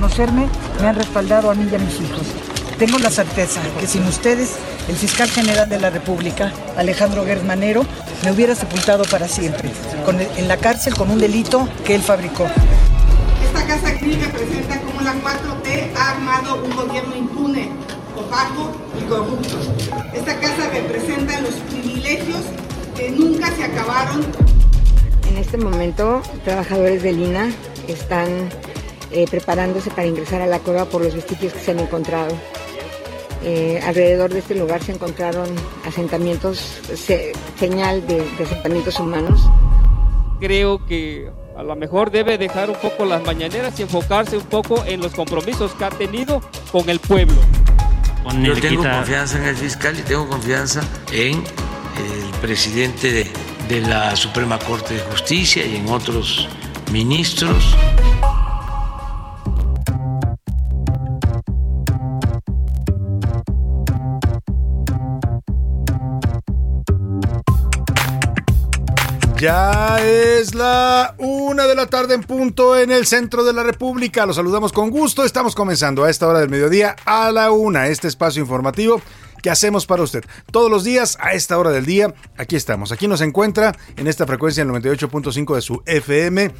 Conocerme me han respaldado a mí y a mis hijos. Tengo la certeza que sin ustedes, el fiscal general de la República, Alejandro Gersmanero, me hubiera sepultado para siempre, con- en la cárcel con un delito que él fabricó. Esta casa gris representa cómo la 4T ha armado un gobierno impune, opaco y corrupto. Esta casa representa los privilegios que nunca se acabaron. En este momento, trabajadores del INA están eh, preparándose para ingresar a la cueva por los vestigios que se han encontrado. Eh, alrededor de este lugar se encontraron asentamientos, se- señal de, de asentamientos humanos. creo que a lo mejor debe dejar un poco las mañaneras y enfocarse un poco en los compromisos que ha tenido con el pueblo. Yo tengo confianza en el fiscal y tengo confianza en el presidente de, de la Suprema Corte de Justicia y en otros ministros. Ya es la una de la tarde en punto en el centro de la República. Los saludamos con gusto. Estamos comenzando a esta hora del mediodía a la una este espacio informativo que hacemos para usted. Todos los días a esta hora del día, aquí estamos. Aquí nos encuentra en esta frecuencia el 98.5 de su FM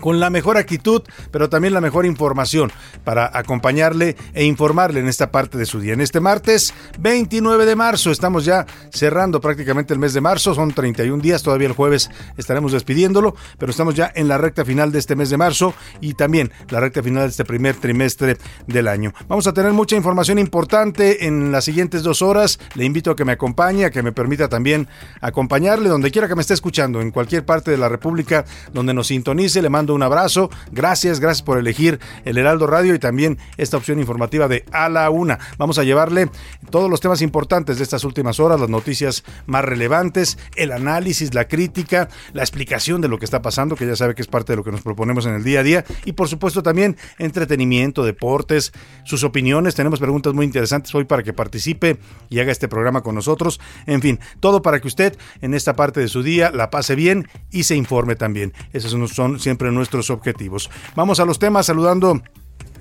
con la mejor actitud, pero también la mejor información para acompañarle e informarle en esta parte de su día. En este martes 29 de marzo, estamos ya cerrando prácticamente el mes de marzo, son 31 días, todavía el jueves estaremos despidiéndolo, pero estamos ya en la recta final de este mes de marzo y también la recta final de este primer trimestre del año. Vamos a tener mucha información importante en las siguientes dos horas. Le invito a que me acompañe, a que me permita también acompañarle donde quiera que me esté escuchando, en cualquier parte de la República donde nos sintonice. Le mando un abrazo. Gracias, gracias por elegir el Heraldo Radio y también esta opción informativa de A la Una. Vamos a llevarle todos los temas importantes de estas últimas horas, las noticias más relevantes, el análisis, la crítica, la explicación de lo que está pasando, que ya sabe que es parte de lo que nos proponemos en el día a día, y por supuesto también entretenimiento, deportes, sus opiniones. Tenemos preguntas muy interesantes hoy para que participe y haga este programa con nosotros. En fin, todo para que usted en esta parte de su día la pase bien y se informe también. Esos son- siempre nuestros objetivos. Vamos a los temas saludando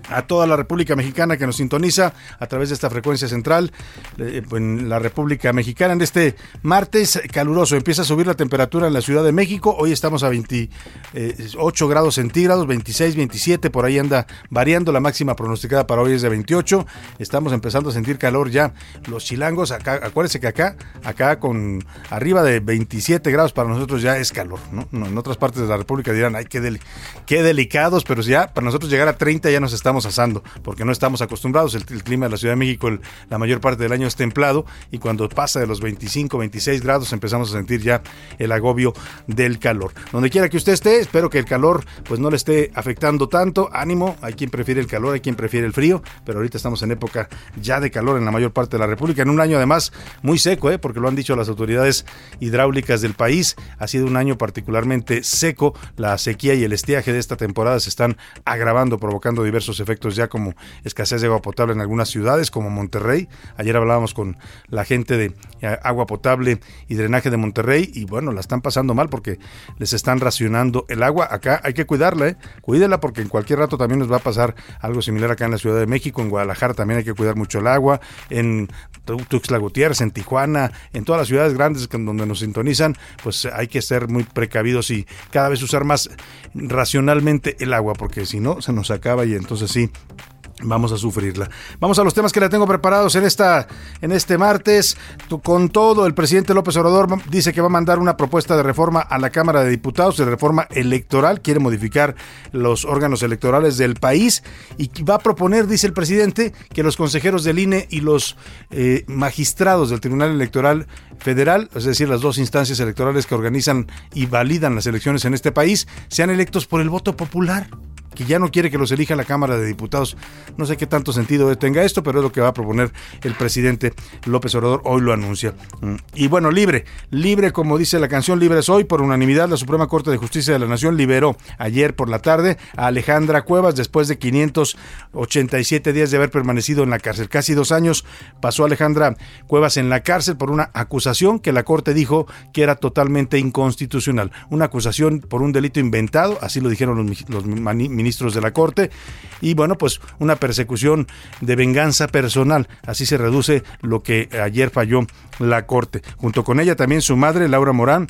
a toda la República Mexicana que nos sintoniza a través de esta frecuencia central eh, en la República Mexicana. En este martes caluroso empieza a subir la temperatura en la Ciudad de México. Hoy estamos a 28 grados centígrados, 26, 27, por ahí anda variando. La máxima pronosticada para hoy es de 28. Estamos empezando a sentir calor ya. Los chilangos, acá, acuérdense que acá, acá con arriba de 27 grados para nosotros ya es calor. en otras partes de la República dirán, ay, qué, qué delicados, pero ya para nosotros llegar a 30 ya nos estamos asando, porque no estamos acostumbrados. El, clima de la Ciudad de México la mayor parte del año es templado y cuando pasa de los 25, 26 grados empezamos a sentir ya el agobio del calor. Donde quiera que usted esté, espero que el calor pues no le esté afectando tanto. Ánimo, hay quien prefiere el calor, hay quien prefiere el frío, pero ahorita estamos en época ya de calor en la mayor parte de la República, en un año además muy seco, ¿eh? porque lo han dicho las autoridades hidráulicas del país, ha sido un año particularmente seco, la sequía y el estiaje de esta temporada se están agravando, provocando diversos efectos ya como escasez de agua potable en algunas ciudades como Monterrey. Ayer hablábamos con la gente de eh, agua potable y drenaje de Monterrey y bueno, la están pasando mal porque les están racionando el agua. Acá hay que cuidarla, ¿eh? cuídela porque en cualquier rato también nos va a pasar algo similar acá en la Ciudad de México, en Guadalajara también hay que cuidar mucho el agua, en Tuxtla Gutiérrez, en Tijuana, en todas las ciudades grandes donde nos sintonizan, pues hay que ser muy precavidos y cada vez usar más racionalmente el agua, porque si no se nos acaba y entonces sí Vamos a sufrirla. Vamos a los temas que le tengo preparados en esta en este martes. Con todo, el presidente López Obrador dice que va a mandar una propuesta de reforma a la Cámara de Diputados, de reforma electoral, quiere modificar los órganos electorales del país y va a proponer, dice el presidente, que los consejeros del INE y los eh, magistrados del Tribunal Electoral Federal, es decir, las dos instancias electorales que organizan y validan las elecciones en este país, sean electos por el voto popular que ya no quiere que los elija la Cámara de Diputados. No sé qué tanto sentido tenga esto, pero es lo que va a proponer el presidente López Obrador, hoy lo anuncia. Mm. Y bueno, libre, libre como dice la canción, libre hoy, por unanimidad la Suprema Corte de Justicia de la Nación liberó ayer por la tarde a Alejandra Cuevas después de 587 días de haber permanecido en la cárcel. Casi dos años pasó Alejandra Cuevas en la cárcel por una acusación que la Corte dijo que era totalmente inconstitucional. Una acusación por un delito inventado, así lo dijeron los, los ministros ministros de la Corte y bueno, pues una persecución de venganza personal. Así se reduce lo que ayer falló la Corte. Junto con ella también su madre, Laura Morán,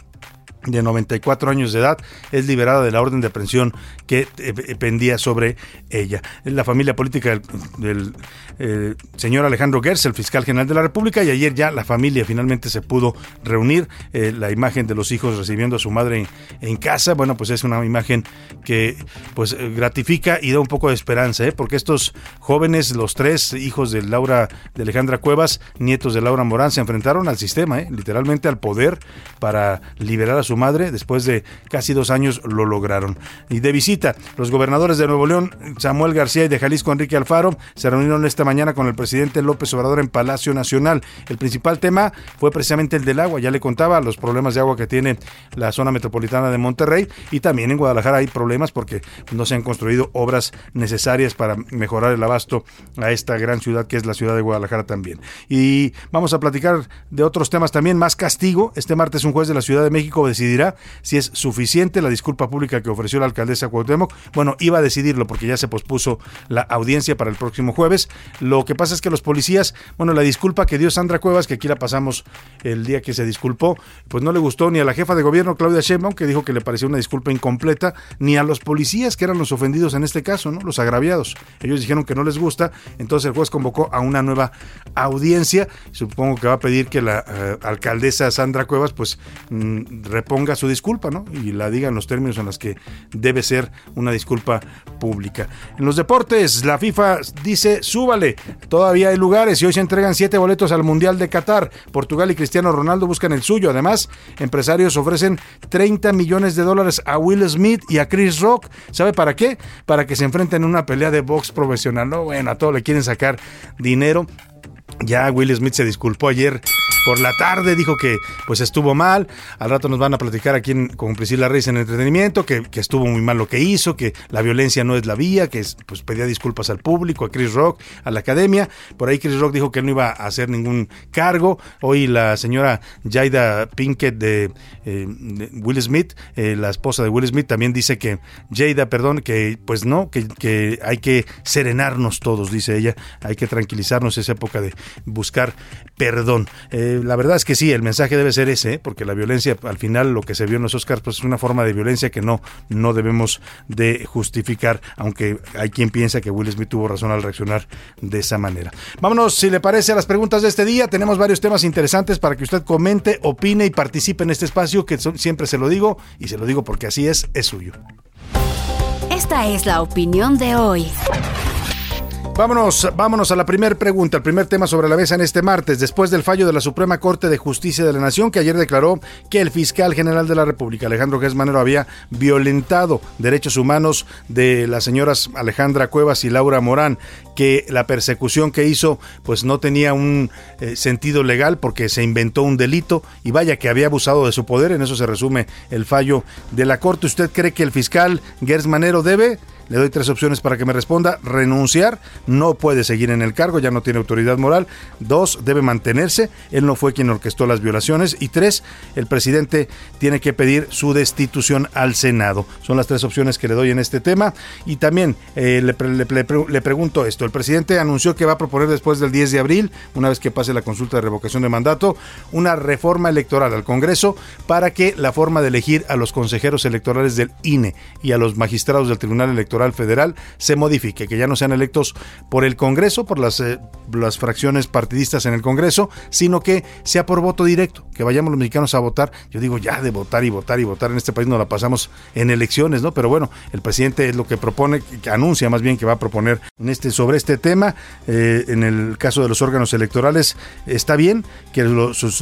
de 94 años de edad, es liberada de la orden de aprehensión que eh, pendía sobre ella. La familia política del, eh, señor Alejandro Gers, el fiscal general de la República, y ayer ya la familia finalmente se pudo reunir. Eh, la imagen de los hijos recibiendo a su madre en, casa, bueno, pues es una imagen que pues gratifica y da un poco de esperanza, porque estos jóvenes, los tres hijos de Laura, de Alejandra Cuevas, nietos de Laura Morán, se enfrentaron al sistema, literalmente al poder para liberar a su madre. Después de casi dos años lo lograron. Y de visita, los gobernadores de Nuevo León, Samuel García y de Jalisco, Enrique Alfaro, se reunieron esta mañana con el presidente López Obrador en Palacio Nacional. El principal tema fue precisamente el del agua. Ya le contaba los problemas de agua que tiene la zona metropolitana de Monterrey y también en Guadalajara hay problemas porque no se han construido obras necesarias para mejorar el abasto a esta gran ciudad que es la ciudad de Guadalajara también. Y vamos a platicar de otros temas también, más castigo. Este martes un juez de la Ciudad de México decidirá si es suficiente la disculpa pública que ofreció la alcaldesa Cuauhtémoc. Bueno, iba a decidirlo porque ya se pospuso la audiencia para el próximo jueves. Lo que pasa es que los policías, bueno, la disculpa que dio Sandra Cuevas, que aquí la pasamos el día que se disculpó, pues no le gustó ni a la jefa de gobierno Claudia Sheinbaum, que dijo que le pareció una disculpa incompleta, ni a los policías que eran los ofendidos en este caso, ¿no? Los agraviados. Ellos dijeron que no les gusta, entonces el juez convocó a una nueva audiencia. Supongo que va a pedir que la eh, alcaldesa Sandra Cuevas pues mm, ponga su disculpa, ¿no? Y la diga en los términos en los que debe ser una disculpa pública. En los deportes, la FIFA dice, súbale, todavía hay lugares y hoy se entregan siete boletos al Mundial de Qatar. Portugal y Cristiano Ronaldo buscan el suyo. Además, empresarios ofrecen 30 millones de dólares a Will Smith y a Chris Rock. ¿Sabe para qué? Para que se enfrenten en una pelea de box profesional. No, bueno, a todo le quieren sacar dinero. Ya Will Smith se disculpó ayer por la tarde, dijo que pues estuvo mal. Al rato nos van a platicar aquí en, con Priscila Reyes en entretenimiento, que, estuvo muy mal lo que hizo, que la violencia no es la vía, que pues pedía disculpas al público, a Chris Rock, a la academia. Por ahí Chris Rock dijo que no iba a hacer ningún cargo. Hoy la señora Jaida Pinkett de, eh, Will Smith, eh, la esposa de Will Smith, también dice que, Jada, perdón, que pues no, que, que hay que serenarnos todos, dice ella, hay que tranquilizarnos, esa época de buscar perdón. Eh, la verdad es que sí, el mensaje debe ser ese, porque la violencia, al final, lo que se vio en los Oscars, pues es una forma de violencia que no, no debemos de justificar, aunque hay quien piensa que Will Smith tuvo razón al reaccionar de esa manera. Vámonos, si le parece, a las preguntas de este día. Tenemos varios temas interesantes para que usted comente, opine y participe en este espacio, que siempre se lo digo, y se lo digo porque así es, es suyo. Esta es la opinión de hoy. Vámonos, vámonos a la primera pregunta, el primer tema sobre la mesa en este martes, después del fallo de la Suprema Corte de Justicia de la Nación, que ayer declaró que el fiscal general de la República, Alejandro Gesmanero, había violentado. Derechos humanos de las señoras Alejandra Cuevas y Laura Morán, que la persecución que hizo pues no tenía un eh, sentido legal porque se inventó un delito y vaya que había abusado de su poder, en eso se resume el fallo de la Corte. ¿Usted cree que el fiscal Gersmanero debe Le doy tres opciones para que me responda. Renunciar, no puede seguir en el cargo, ya no tiene autoridad moral. Dos, debe mantenerse, él no fue quien orquestó las violaciones. Y tres, el presidente tiene que pedir su destitución al Senado. Son las tres opciones que le doy en este tema. Y también eh, le, le pregunto esto. El presidente anunció que va a proponer después del 10 de abril, una vez que pase la consulta de revocación de mandato, una reforma electoral al Congreso para que la forma de elegir a los consejeros electorales del INE y a los magistrados del Tribunal Electoral Federal se modifique, que ya no sean electos por el Congreso, por las, eh, las fracciones partidistas en el Congreso, sino que sea por voto directo, que vayamos los mexicanos a votar. Yo digo ya de votar y votar y votar en este país no la pasamos en elecciones, ¿no? Pero bueno, el presidente es lo que propone, que anuncia más bien que va a proponer en este, sobre este tema. Eh, en el caso de los órganos electorales, está bien que los, los,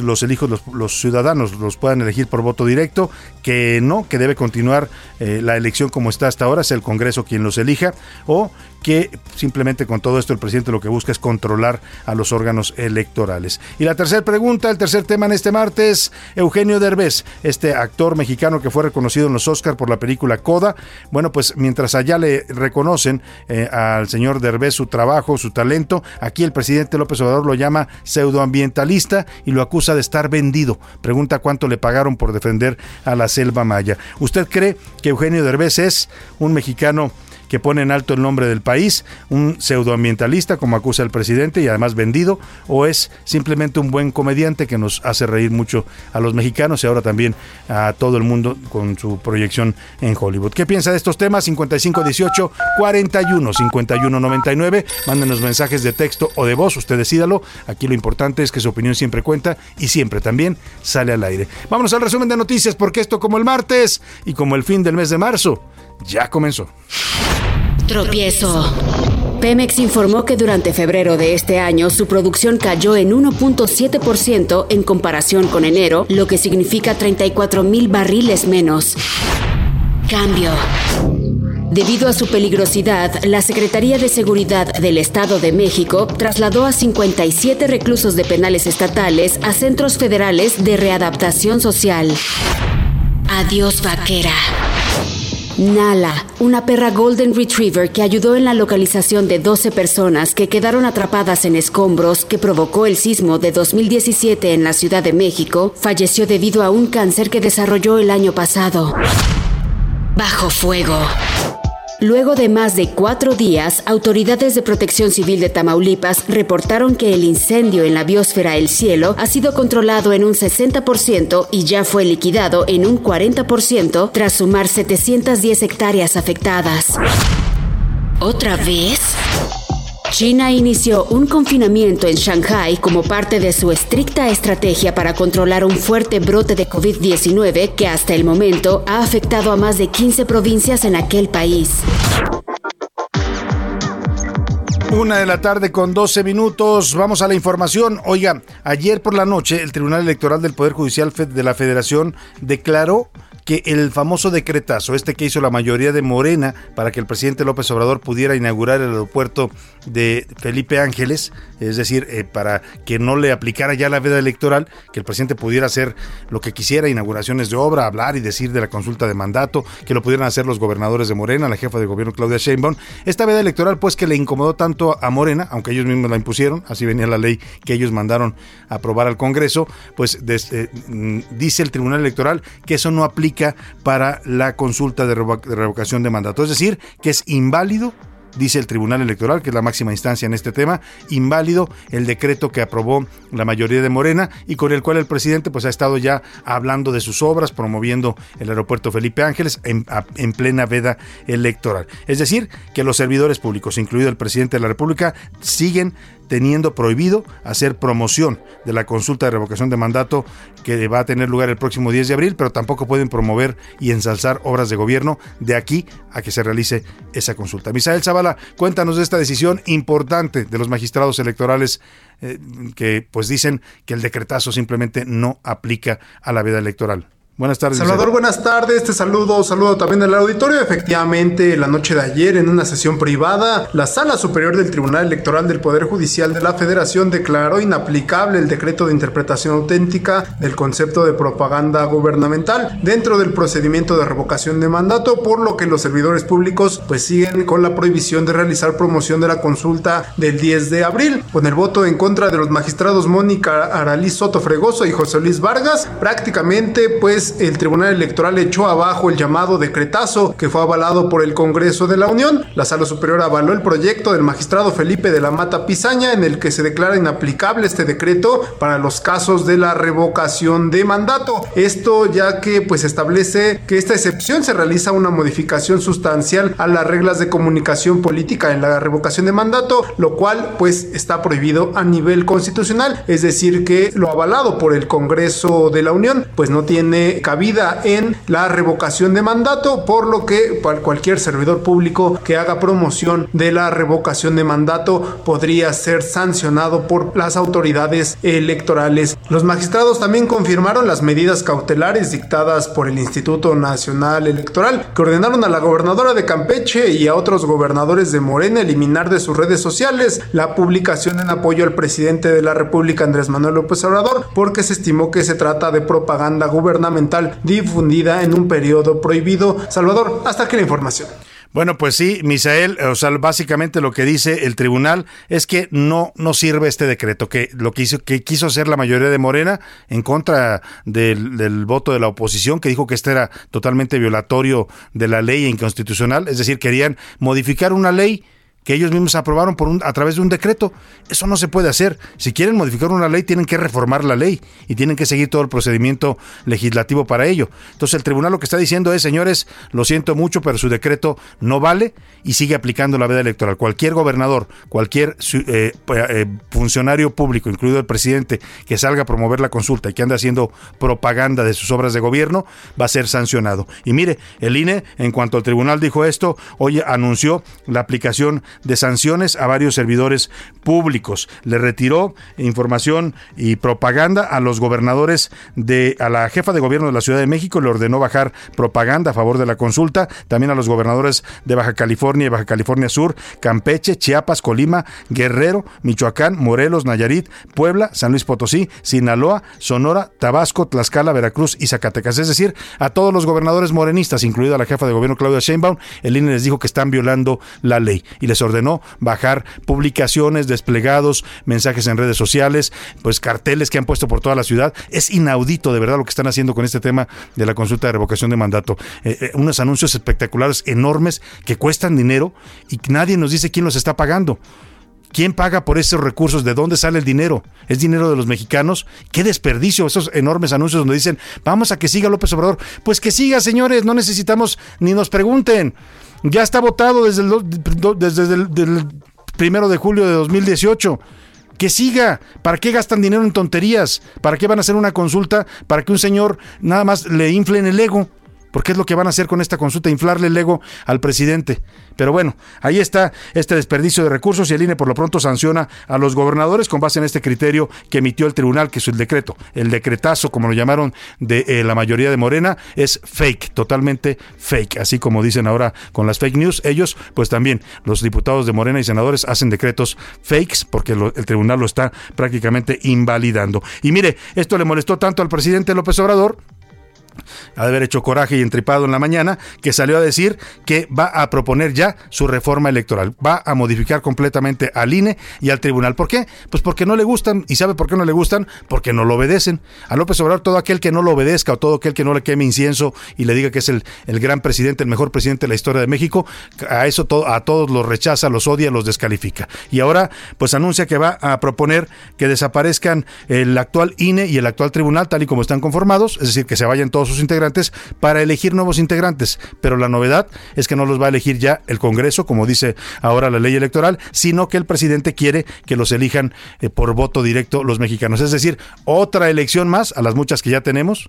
los, ciudadanos los puedan elegir por voto directo, que no, que debe continuar eh, la elección como está hasta ahora, es el Congreso quien los elija, o que simplemente con todo esto el presidente lo que busca es controlar a los órganos electorales. Y la tercera pregunta, el tercer tema en este martes, Eugenio Derbez, este actor mexicano que fue reconocido en los Oscar por la película Coda. Bueno, pues mientras allá le reconocen eh, al señor Derbez su trabajo, su talento, aquí el presidente López Obrador lo llama pseudoambientalista y lo acusa de estar vendido. Pregunta cuánto le pagaron por defender a la selva maya. ¿Usted cree que Eugenio Derbez es un mexicano que pone en alto el nombre del país, un pseudoambientalista como acusa el presidente y además vendido, o es simplemente un buen comediante que nos hace reír mucho a los mexicanos y ahora también a todo el mundo con su proyección en Hollywood. ¿Qué piensa de estos temas? 5518 41 51 99. Mándenos mensajes de texto o de voz, usted decídalo. Aquí lo importante es que su opinión siempre cuenta y siempre también sale al aire. Vámonos al resumen de noticias porque esto como el martes y como el fin del mes de marzo ya comenzó. Tropiezo. Pemex informó que durante febrero de este año su producción cayó en 1.7% en comparación con enero, lo que significa 34 mil barriles menos. Cambio. Debido a su peligrosidad, la Secretaría de Seguridad del Estado de México trasladó a 57 reclusos de penales estatales a centros federales de readaptación social. Adiós, vaquera. Nala, una perra Golden Retriever que ayudó en la localización de 12 personas que quedaron atrapadas en escombros que provocó el sismo de 2017 en la Ciudad de México, falleció debido a un cáncer que desarrolló el año pasado. Bajo fuego. Luego de más de cuatro días, autoridades de protección civil de Tamaulipas reportaron que el incendio en la biosfera El Cielo ha sido controlado en un 60% y ya fue liquidado en un 40% tras sumar 710 hectáreas afectadas. ¿Otra vez? China inició un confinamiento en Shanghai como parte de su estricta estrategia para controlar un fuerte brote de COVID-19 que hasta el momento ha afectado a más de 15 provincias en aquel país. Una de la tarde con 12 minutos. Vamos a la información. Oiga, ayer por la noche el Tribunal Electoral del Poder Judicial de la Federación declaró que el famoso decretazo, este que hizo la mayoría de Morena para que el presidente López Obrador pudiera inaugurar el aeropuerto de Felipe Ángeles, es decir, eh, para que no le aplicara ya la veda electoral, que el presidente pudiera hacer lo que quisiera, inauguraciones de obra, hablar y decir de la consulta de mandato, que lo pudieran hacer los gobernadores de Morena, la jefa de gobierno Claudia Sheinbaum. Esta veda electoral, pues que le incomodó tanto a Morena, aunque ellos mismos la impusieron, así venía la ley que ellos mandaron a aprobar al Congreso, pues eh, mm, dice el Tribunal Electoral que eso no aplica para la consulta de revocación de mandato. Es decir, que es inválido dice el Tribunal Electoral, que es la máxima instancia en este tema, inválido el decreto que aprobó la mayoría de Morena y con el cual el presidente pues ha estado ya hablando de sus obras, promoviendo el aeropuerto Felipe Ángeles en, en plena veda electoral. Es decir, que los servidores públicos, incluido el presidente de la República, siguen teniendo prohibido hacer promoción de la consulta de revocación de mandato que va a tener lugar el próximo 10 de abril, pero tampoco pueden promover y ensalzar obras de gobierno de aquí a que se realice esa consulta. Misael Zavala, cuéntanos de esta decisión importante de los magistrados electorales eh, que pues dicen que el decretazo simplemente no aplica a la veda electoral. Buenas tardes. Salvador, buenas tardes. Te saludo, saludo también al auditorio. Efectivamente, la noche de ayer, en una sesión privada, la Sala Superior del Tribunal Electoral del Poder Judicial de la Federación declaró inaplicable el decreto de interpretación auténtica del concepto de propaganda gubernamental dentro del procedimiento de revocación de mandato, por lo que los servidores públicos pues siguen con la prohibición de realizar promoción de la consulta del 10 de abril. Con el voto en contra de los magistrados Mónica Aralí Soto Fregoso y José Luis Vargas, prácticamente pues el Tribunal Electoral echó abajo el llamado decretazo que fue avalado por el Congreso de la Unión. La Sala Superior avaló el proyecto del magistrado Felipe de la Mata Pizaña en el que se declara inaplicable este decreto para los casos de la revocación de mandato. Esto ya que pues establece que esta excepción se realiza una modificación sustancial a las reglas de comunicación política en la revocación de mandato, lo cual pues está prohibido a nivel constitucional, es decir que lo avalado por el Congreso de la Unión pues no tiene cabida en la revocación de mandato, por lo que cualquier servidor público que haga promoción de la revocación de mandato podría ser sancionado por las autoridades electorales. Los magistrados también confirmaron las medidas cautelares dictadas por el Instituto Nacional Electoral, que ordenaron a la gobernadora de Campeche y a otros gobernadores de Morena eliminar de sus redes sociales la publicación en apoyo al presidente de la República Andrés Manuel López Obrador, porque se estimó que se trata de propaganda gubernamental difundida en un periodo prohibido. Salvador, hasta aquí la información. Bueno, pues sí, Misael, o sea, básicamente lo que dice el tribunal es que no, no sirve este decreto, que lo que hizo, que quiso hacer la mayoría de Morena en contra del, del voto de la oposición, que dijo que este era totalmente violatorio de la ley e inconstitucional, es decir, querían modificar una ley que ellos mismos aprobaron por un, a través de un decreto. Eso no se puede hacer. Si quieren modificar una ley, tienen que reformar la ley y tienen que seguir todo el procedimiento legislativo para ello. Entonces el tribunal lo que está diciendo es, señores, lo siento mucho, pero su decreto no vale y sigue aplicando la veda electoral. Cualquier gobernador, cualquier eh, eh, funcionario público, incluido el presidente, que salga a promover la consulta y que ande haciendo propaganda de sus obras de gobierno, va a ser sancionado. Y mire, el INE, en cuanto el tribunal dijo esto, hoy anunció la aplicación de sanciones a varios servidores públicos. Le retiró información y propaganda a los gobernadores de a la jefa de gobierno de la Ciudad de México. Le ordenó bajar propaganda a favor de la consulta, también a los gobernadores de Baja California y Baja California Sur, Campeche, Chiapas, Colima, Guerrero, Michoacán, Morelos, Nayarit, Puebla, San Luis Potosí, Sinaloa, Sonora, Tabasco, Tlaxcala, Veracruz y Zacatecas, es decir, a todos los gobernadores morenistas, incluida la jefa de gobierno Claudia Sheinbaum, el INE les dijo que están violando la ley. Y les ordenó bajar publicaciones, desplegados, mensajes en redes sociales, pues carteles que han puesto por toda la ciudad. Es inaudito de verdad lo que están haciendo con este tema de la consulta de revocación de mandato. Eh, eh, unos anuncios espectaculares, enormes, que cuestan dinero y nadie nos dice quién los está pagando. ¿Quién paga por esos recursos? ¿De dónde sale el dinero? ¿Es dinero de los mexicanos? ¡Qué desperdicio! Esos enormes anuncios donde dicen, vamos a que siga López Obrador. Pues que siga, señores, no necesitamos ni nos pregunten. Ya está votado desde el, desde el primero de julio de 2018 que siga. ¿Para qué gastan dinero en tonterías? ¿Para qué van a hacer una consulta? Para que un señor nada más le infle en el ego porque es lo que van a hacer con esta consulta, inflarle el ego al presidente. Pero bueno, ahí está este desperdicio de recursos y el INE por lo pronto sanciona a los gobernadores con base en este criterio que emitió el tribunal, que es el decreto. El decretazo, como lo llamaron de eh, la mayoría de Morena, es fake, totalmente fake. Así como dicen ahora con las fake news, ellos, pues también los diputados de Morena y senadores hacen decretos fakes porque el tribunal lo está prácticamente invalidando. Y mire, esto le molestó tanto al presidente López Obrador ha de haber hecho coraje y entripado en la mañana, que salió a decir que va a proponer ya su reforma electoral. Va a modificar completamente al INE y al tribunal. ¿Por qué? Pues porque no le gustan. ¿Y sabe por qué no le gustan? Porque no lo obedecen. A López Obrador, todo aquel que no lo obedezca o todo aquel que no le queme incienso y le diga que es el, el gran presidente, el mejor presidente de la historia de México, a eso a todos los rechaza, los odia, los descalifica. Y ahora, pues anuncia que va a proponer que desaparezcan el actual INE y el actual tribunal, tal y como están conformados, es decir, que se vayan todos sus integrantes para elegir nuevos integrantes. Pero la novedad es que no los va a elegir ya el Congreso, como dice ahora la ley electoral, sino que el presidente quiere que los elijan eh, por voto directo los mexicanos. Es decir, otra elección más a las muchas que ya tenemos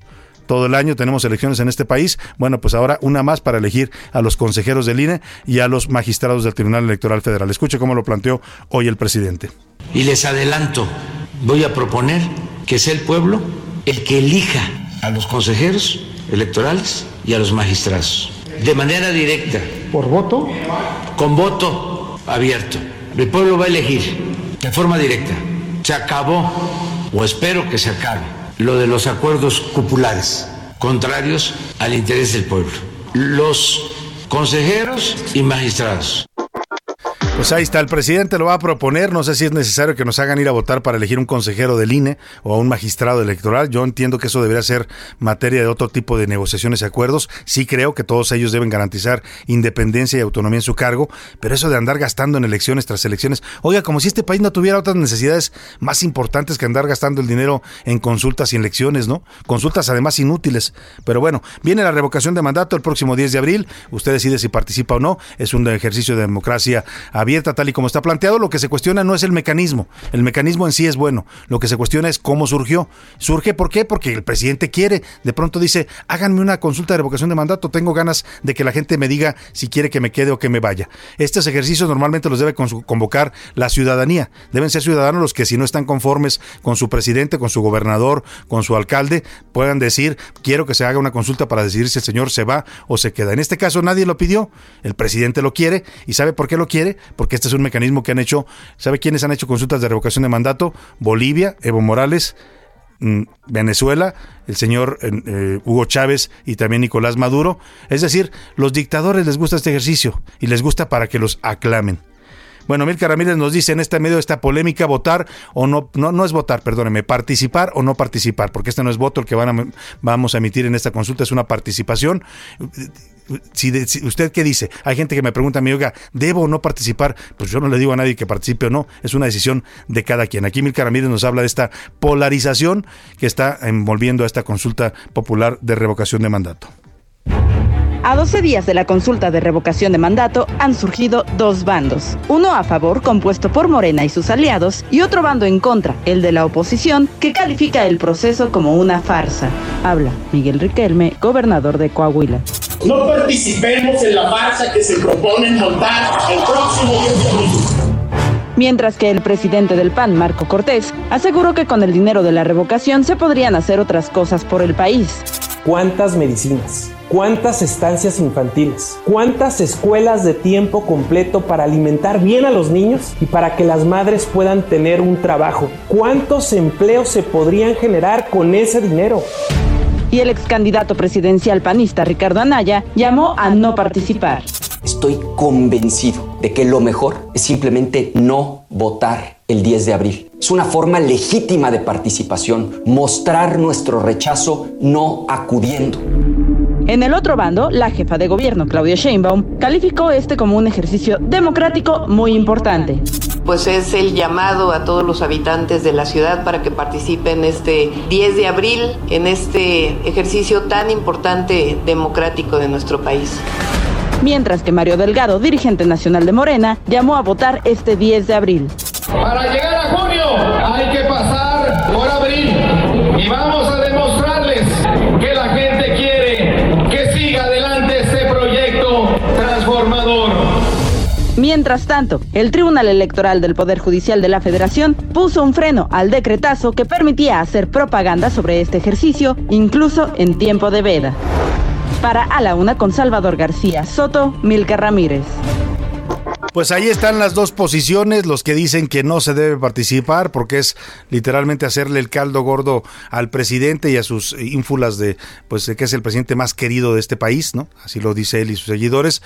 todo el año tenemos elecciones en este país. Bueno, pues ahora una más para elegir a los consejeros del INE y a los magistrados del Tribunal Electoral Federal. Escuche cómo lo planteó hoy el presidente. Y les adelanto, voy a proponer que sea el pueblo el que elija a los consejeros electorales y a los magistrados. De manera directa. ¿Por voto? Con voto abierto. El pueblo va a elegir de forma directa. Se acabó, o espero que se acabe, lo de los acuerdos cupulares, contrarios al interés del pueblo. Los consejeros y magistrados pues ahí está, el presidente lo va a proponer. No sé si es necesario que nos hagan ir a votar para elegir un consejero del INE o a un magistrado electoral. Yo entiendo que eso debería ser materia de otro tipo de negociaciones y acuerdos. Sí creo que todos ellos deben garantizar independencia y autonomía en su cargo, pero eso de andar gastando en elecciones tras elecciones, oiga, como si este país no tuviera otras necesidades más importantes que andar gastando el dinero en consultas y elecciones, ¿no? Consultas además inútiles. Pero bueno, viene la revocación de mandato el próximo 10 de abril. Usted decide si participa o no. Es un ejercicio de democracia abierta abierta tal y como está planteado, lo que se cuestiona no es el mecanismo, el mecanismo en sí es bueno, lo que se cuestiona es cómo surgió. ¿Surge por qué? Porque el presidente quiere, de pronto dice, háganme una consulta de revocación de mandato, tengo ganas de que la gente me diga si quiere que me quede o que me vaya. Estos ejercicios normalmente los debe convocar la ciudadanía, deben ser ciudadanos los que si no están conformes con su presidente, con su gobernador, con su alcalde, puedan decir, quiero que se haga una consulta para decidir si el señor se va o se queda. En este caso nadie lo pidió, el presidente lo quiere y ¿sabe por qué lo quiere? Porque este es un mecanismo que han hecho, ¿sabe quiénes han hecho consultas de revocación de mandato? Bolivia, Evo Morales, mm, Venezuela, el señor eh, Hugo Chávez y también Nicolás Maduro. Es decir, los dictadores les gusta este ejercicio y les gusta para que los aclamen. Bueno, Milka Ramírez nos dice en este medio de esta polémica votar o no, no, no es votar, perdóneme, participar o no participar, porque este no es voto el que van a, vamos a emitir en esta consulta, es una participación. Si, usted qué dice, hay gente que me pregunta a oiga, ¿debo o no participar? Pues yo no le digo a nadie que participe o no, es una decisión de cada quien. Aquí Milka Ramírez nos habla de esta polarización que está envolviendo a esta consulta popular de revocación de mandato. A 12 días de la consulta de revocación de mandato han surgido dos bandos, uno a favor compuesto por Morena y sus aliados y otro bando en contra, el de la oposición, que califica el proceso como una farsa. Habla Miguel Riquelme, gobernador de Coahuila. No participemos en la farsa que se propone montar el próximo 10 de abril. Mientras que el presidente del PAN, Marco Cortés, aseguró que con el dinero de la revocación se podrían hacer otras cosas por el país. ¿Cuántas medicinas? ¿Cuántas estancias infantiles? ¿Cuántas escuelas de tiempo completo para alimentar bien a los niños y para que las madres puedan tener un trabajo? ¿Cuántos empleos se podrían generar con ese dinero? Y el ex candidato presidencial panista Ricardo Anaya llamó a no participar. Estoy convencido de que lo mejor es simplemente no votar el 10 de abril. Es una forma legítima de participación, mostrar nuestro rechazo no acudiendo. En el otro bando, la jefa de gobierno, Claudia Sheinbaum, calificó este como un ejercicio democrático muy importante. Pues es el llamado a todos los habitantes de la ciudad para que participen este 10 de abril en este ejercicio tan importante democrático de nuestro país. Mientras que Mario Delgado, dirigente nacional de Morena, llamó a votar este 10 de abril. Para llegar a junio hay que pasar por abril y vamos a demostrarles que la gente Mientras tanto, el Tribunal Electoral del Poder Judicial de la Federación puso un freno al decretazo que permitía hacer propaganda sobre este ejercicio, incluso en tiempo de veda. Para A la Una con Salvador García Soto, Milka Ramírez. Pues ahí están las dos posiciones, los que dicen que no se debe participar porque es literalmente hacerle el caldo gordo al presidente y a sus ínfulas de pues de que es el presidente más querido de este país, ¿no? Así lo dice él y sus seguidores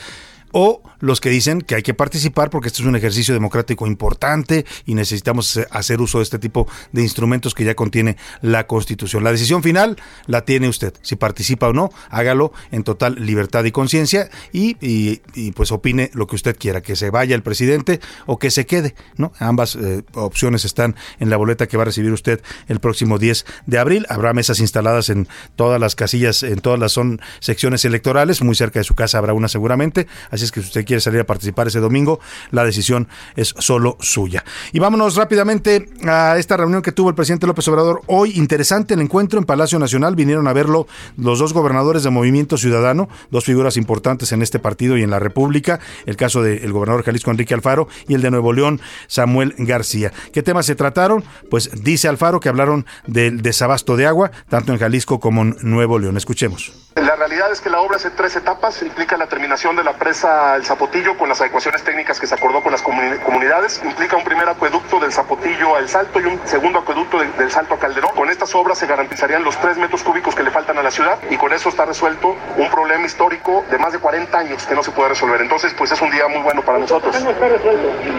o los que dicen que hay que participar porque este es un ejercicio democrático importante y necesitamos hacer uso de este tipo de instrumentos que ya contiene la Constitución. La decisión final la tiene usted. Si participa o no, hágalo en total libertad y conciencia y, pues opine lo que usted quiera, que se vaya el presidente o que se quede. ¿no? Ambas eh, opciones están en la boleta que va a recibir usted el próximo 10 de abril. Habrá mesas instaladas en todas las casillas, en todas las son secciones electorales, muy cerca de su casa habrá una seguramente. Es que si usted quiere salir a participar ese domingo, la decisión es solo suya. Y vámonos rápidamente a esta reunión que tuvo el presidente López Obrador hoy. Interesante el encuentro en Palacio Nacional. Vinieron a verlo los dos gobernadores de Movimiento Ciudadano, dos figuras importantes en este partido y en la República. El caso del gobernador Jalisco Enrique Alfaro y el de Nuevo León Samuel García. ¿Qué temas se trataron? Pues dice Alfaro que hablaron del desabasto de agua, tanto en Jalisco como en Nuevo León. Escuchemos. La realidad es que la obra es en tres etapas, implica la terminación de la presa El Zapotillo con las adecuaciones técnicas que se acordó con las comuni- comunidades, implica un primer acueducto del Zapotillo al Salto y un segundo acueducto de- del Salto a Calderón. Con estas obras se garantizarían los tres metros cúbicos que le faltan a la ciudad y con eso está resuelto un problema histórico de más de 40 años que no se puede resolver. Entonces, pues es un día muy bueno para nosotros.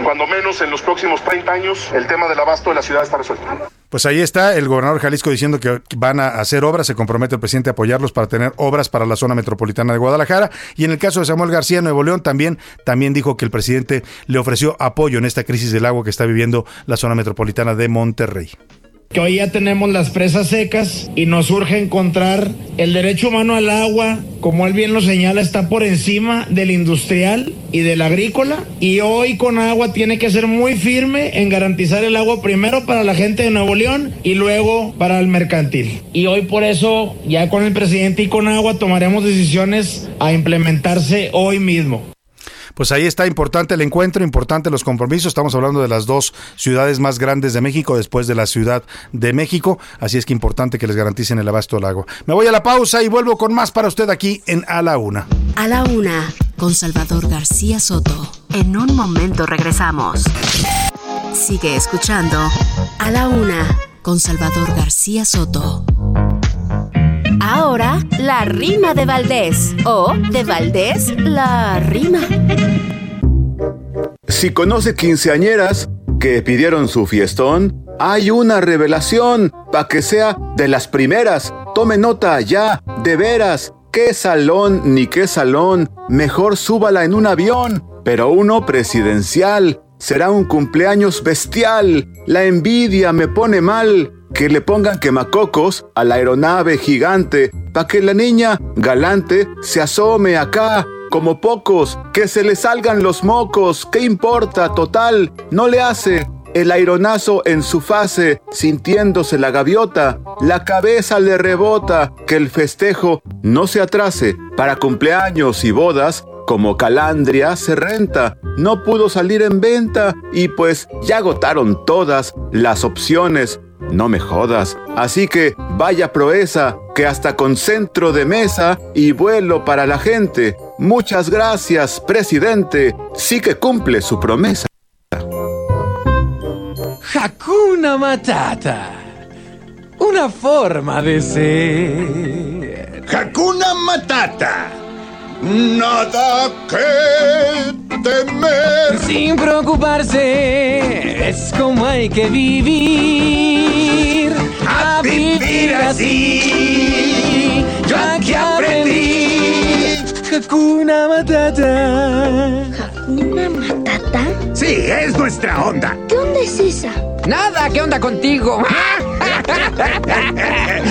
Cuando menos en los próximos 30 años el tema del abasto de la ciudad está resuelto. Pues ahí está el gobernador Jalisco diciendo que van a hacer obras, se compromete el presidente a apoyarlos para tener para la zona metropolitana de Guadalajara. Y en el caso de Samuel García, Nuevo León, también, también dijo que el presidente le ofreció apoyo en esta crisis del agua que está viviendo la zona metropolitana de Monterrey. Que hoy ya tenemos las presas secas y nos urge encontrar el derecho humano al agua, como él bien lo señala, está por encima del industrial y del agrícola y hoy con agua tiene que ser muy firme en garantizar el agua primero para la gente de Nuevo León y luego para el mercantil. Y hoy por eso ya con el presidente y con agua tomaremos decisiones a implementarse hoy mismo. Pues ahí está importante el encuentro, importante los compromisos. Estamos hablando de las dos ciudades más grandes de México después de la Ciudad de México. Así es que importante que les garanticen el abasto del agua. Me voy a la pausa y vuelvo con más para usted aquí en A la Una. A la una, con Salvador García Soto. En un momento regresamos. Sigue escuchando A la una, con Salvador García Soto. Ahora, la rima de Valdés. O, de Valdés, la rima. Si conoce quinceañeras que pidieron su fiestón, hay una revelación para que sea de las primeras. Tome nota ya, de veras. ¿Qué salón ni qué salón? Mejor súbala en un avión, pero uno presidencial. Será un cumpleaños bestial. La envidia me pone mal. Que le pongan quemacocos a la aeronave gigante, pa' que la niña galante se asome acá como pocos, que se le salgan los mocos, ¿qué importa? Total, no le hace. El aironazo en su fase, sintiéndose la gaviota, la cabeza le rebota, que el festejo no se atrase. Para cumpleaños y bodas, como Calandria se renta, no pudo salir en venta y pues ya agotaron todas las opciones. No me jodas. Así que vaya proeza, que hasta con centro de mesa y vuelo para la gente. Muchas gracias, presidente. Sí que cumple su promesa. Hakuna Matata. Una forma de ser. Hakuna Matata. Nada que temer. Sin preocuparse, es como hay que vivir. A vivir así. Yo aquí aprendí. Hakuna Matata. ¿Una matata? Sí, es nuestra onda. ¿Qué onda es esa? Nada, ¿qué onda contigo?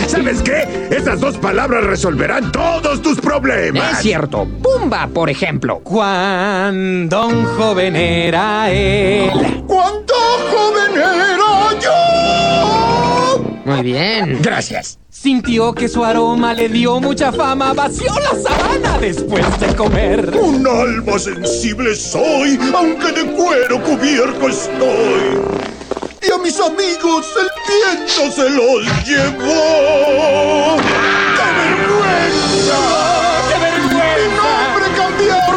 ¿Sabes qué? Esas dos palabras resolverán todos tus problemas. Es cierto. Pumba, por ejemplo. Cuando un joven era él. ¿Cuánto joven era yo? Muy bien. Gracias. Sintió que su aroma le dio mucha fama, vació la sabana después de comer. Un alma sensible soy, aunque de cuero cubierto estoy. Y a mis amigos el viento se los llevó. ¡Qué vergüenza!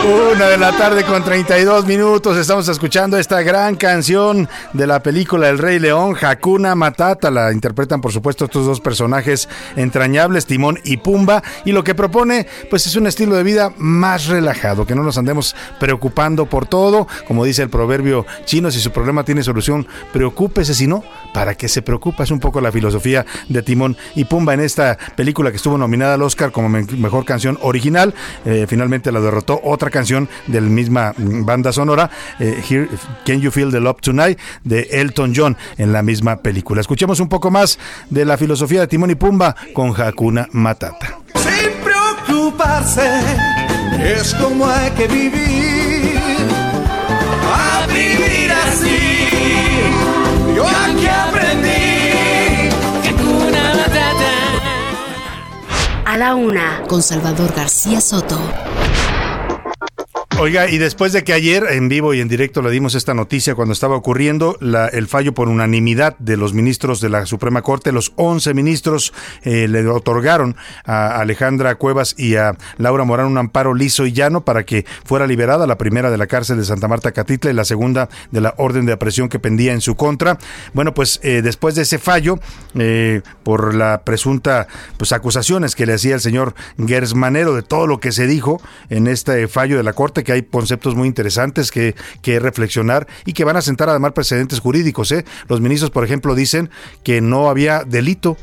Una de la tarde con 32 minutos. Estamos escuchando esta gran canción de la película El Rey León, Hakuna Matata. La interpretan, por supuesto, estos dos personajes entrañables, Timón y Pumba. Y lo que propone, pues es un estilo de vida más relajado, que no nos andemos preocupando por todo. Como dice el proverbio chino, si su problema tiene solución, preocúpese. Si no, ¿para qué se preocupa? Es un poco la filosofía de Timón y Pumba en esta película que estuvo nominada al Oscar como me- mejor canción original. Eh, finalmente la derrotó otra canción de la misma banda sonora, eh, Here, Can You Feel the Love Tonight, de Elton John, en la misma película. Escuchemos un poco más de la filosofía de Timón y Pumba con Hakuna Matata. Sin preocuparse, es como hay que vivir. A vivir así, yo aquí aprendí. Hakuna Matata. A la una, con Salvador García Soto. Oiga, y después de que ayer en vivo y en directo le dimos esta noticia cuando estaba ocurriendo la- el fallo por unanimidad de los ministros de la Suprema Corte, los 11 ministros eh, le otorgaron a Alejandra Cuevas y a Laura Morán un amparo liso y llano para que fuera liberada la primera de la cárcel de Santa Marta Catitla y la segunda de la orden de aprehensión que pendía en su contra. Bueno, pues eh, después de ese fallo, eh, por la presunta pues acusaciones que le hacía el señor Gersmanero de todo lo que se dijo en este fallo de la Corte, que hay conceptos muy interesantes que, que reflexionar y que van a sentar además precedentes jurídicos. ¿eh? Los ministros, por ejemplo, dicen que no había delito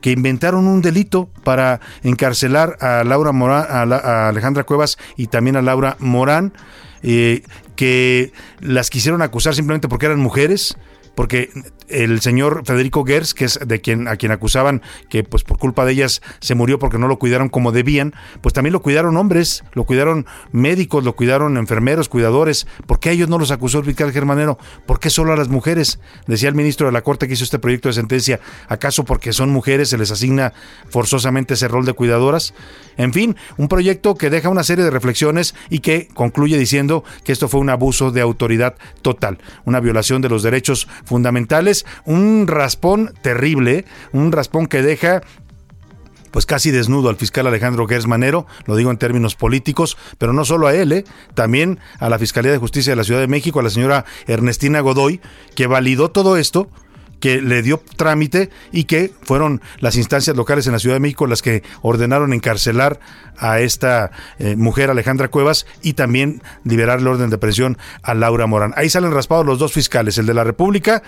que inventaron un delito para encarcelar a Laura Morán, a, la- Alejandra Cuevas y también a Laura Morán, eh, que las quisieron acusar simplemente porque eran mujeres, porque el señor Federico Gers, que es de quien a quien acusaban que pues por culpa de ellas se murió porque no lo cuidaron como debían, pues también lo cuidaron hombres, lo cuidaron médicos, lo cuidaron enfermeros, cuidadores. ¿Por qué a ellos no los acusó el fiscal Germanero? ¿Por qué solo a las mujeres? Decía el ministro de la Corte que hizo este proyecto de sentencia, ¿acaso porque son mujeres se les asigna forzosamente ese rol de cuidadoras? En fin, un proyecto que deja una serie de reflexiones y que concluye diciendo que esto fue un abuso de autoridad total, una violación de los derechos fundamentales, un raspón terrible, un raspón que deja pues casi desnudo al fiscal Alejandro Gersmanero, lo digo en términos políticos, pero no solo a él, ¿eh? también a la Fiscalía de Justicia de la Ciudad de México, a la señora Ernestina Godoy, que validó todo esto, que le dio trámite y que fueron las instancias locales en la Ciudad de México las que ordenaron encarcelar a esta eh, mujer Alejandra Cuevas y también liberar el orden de presión a Laura Morán. Ahí salen raspados los dos fiscales, el de la República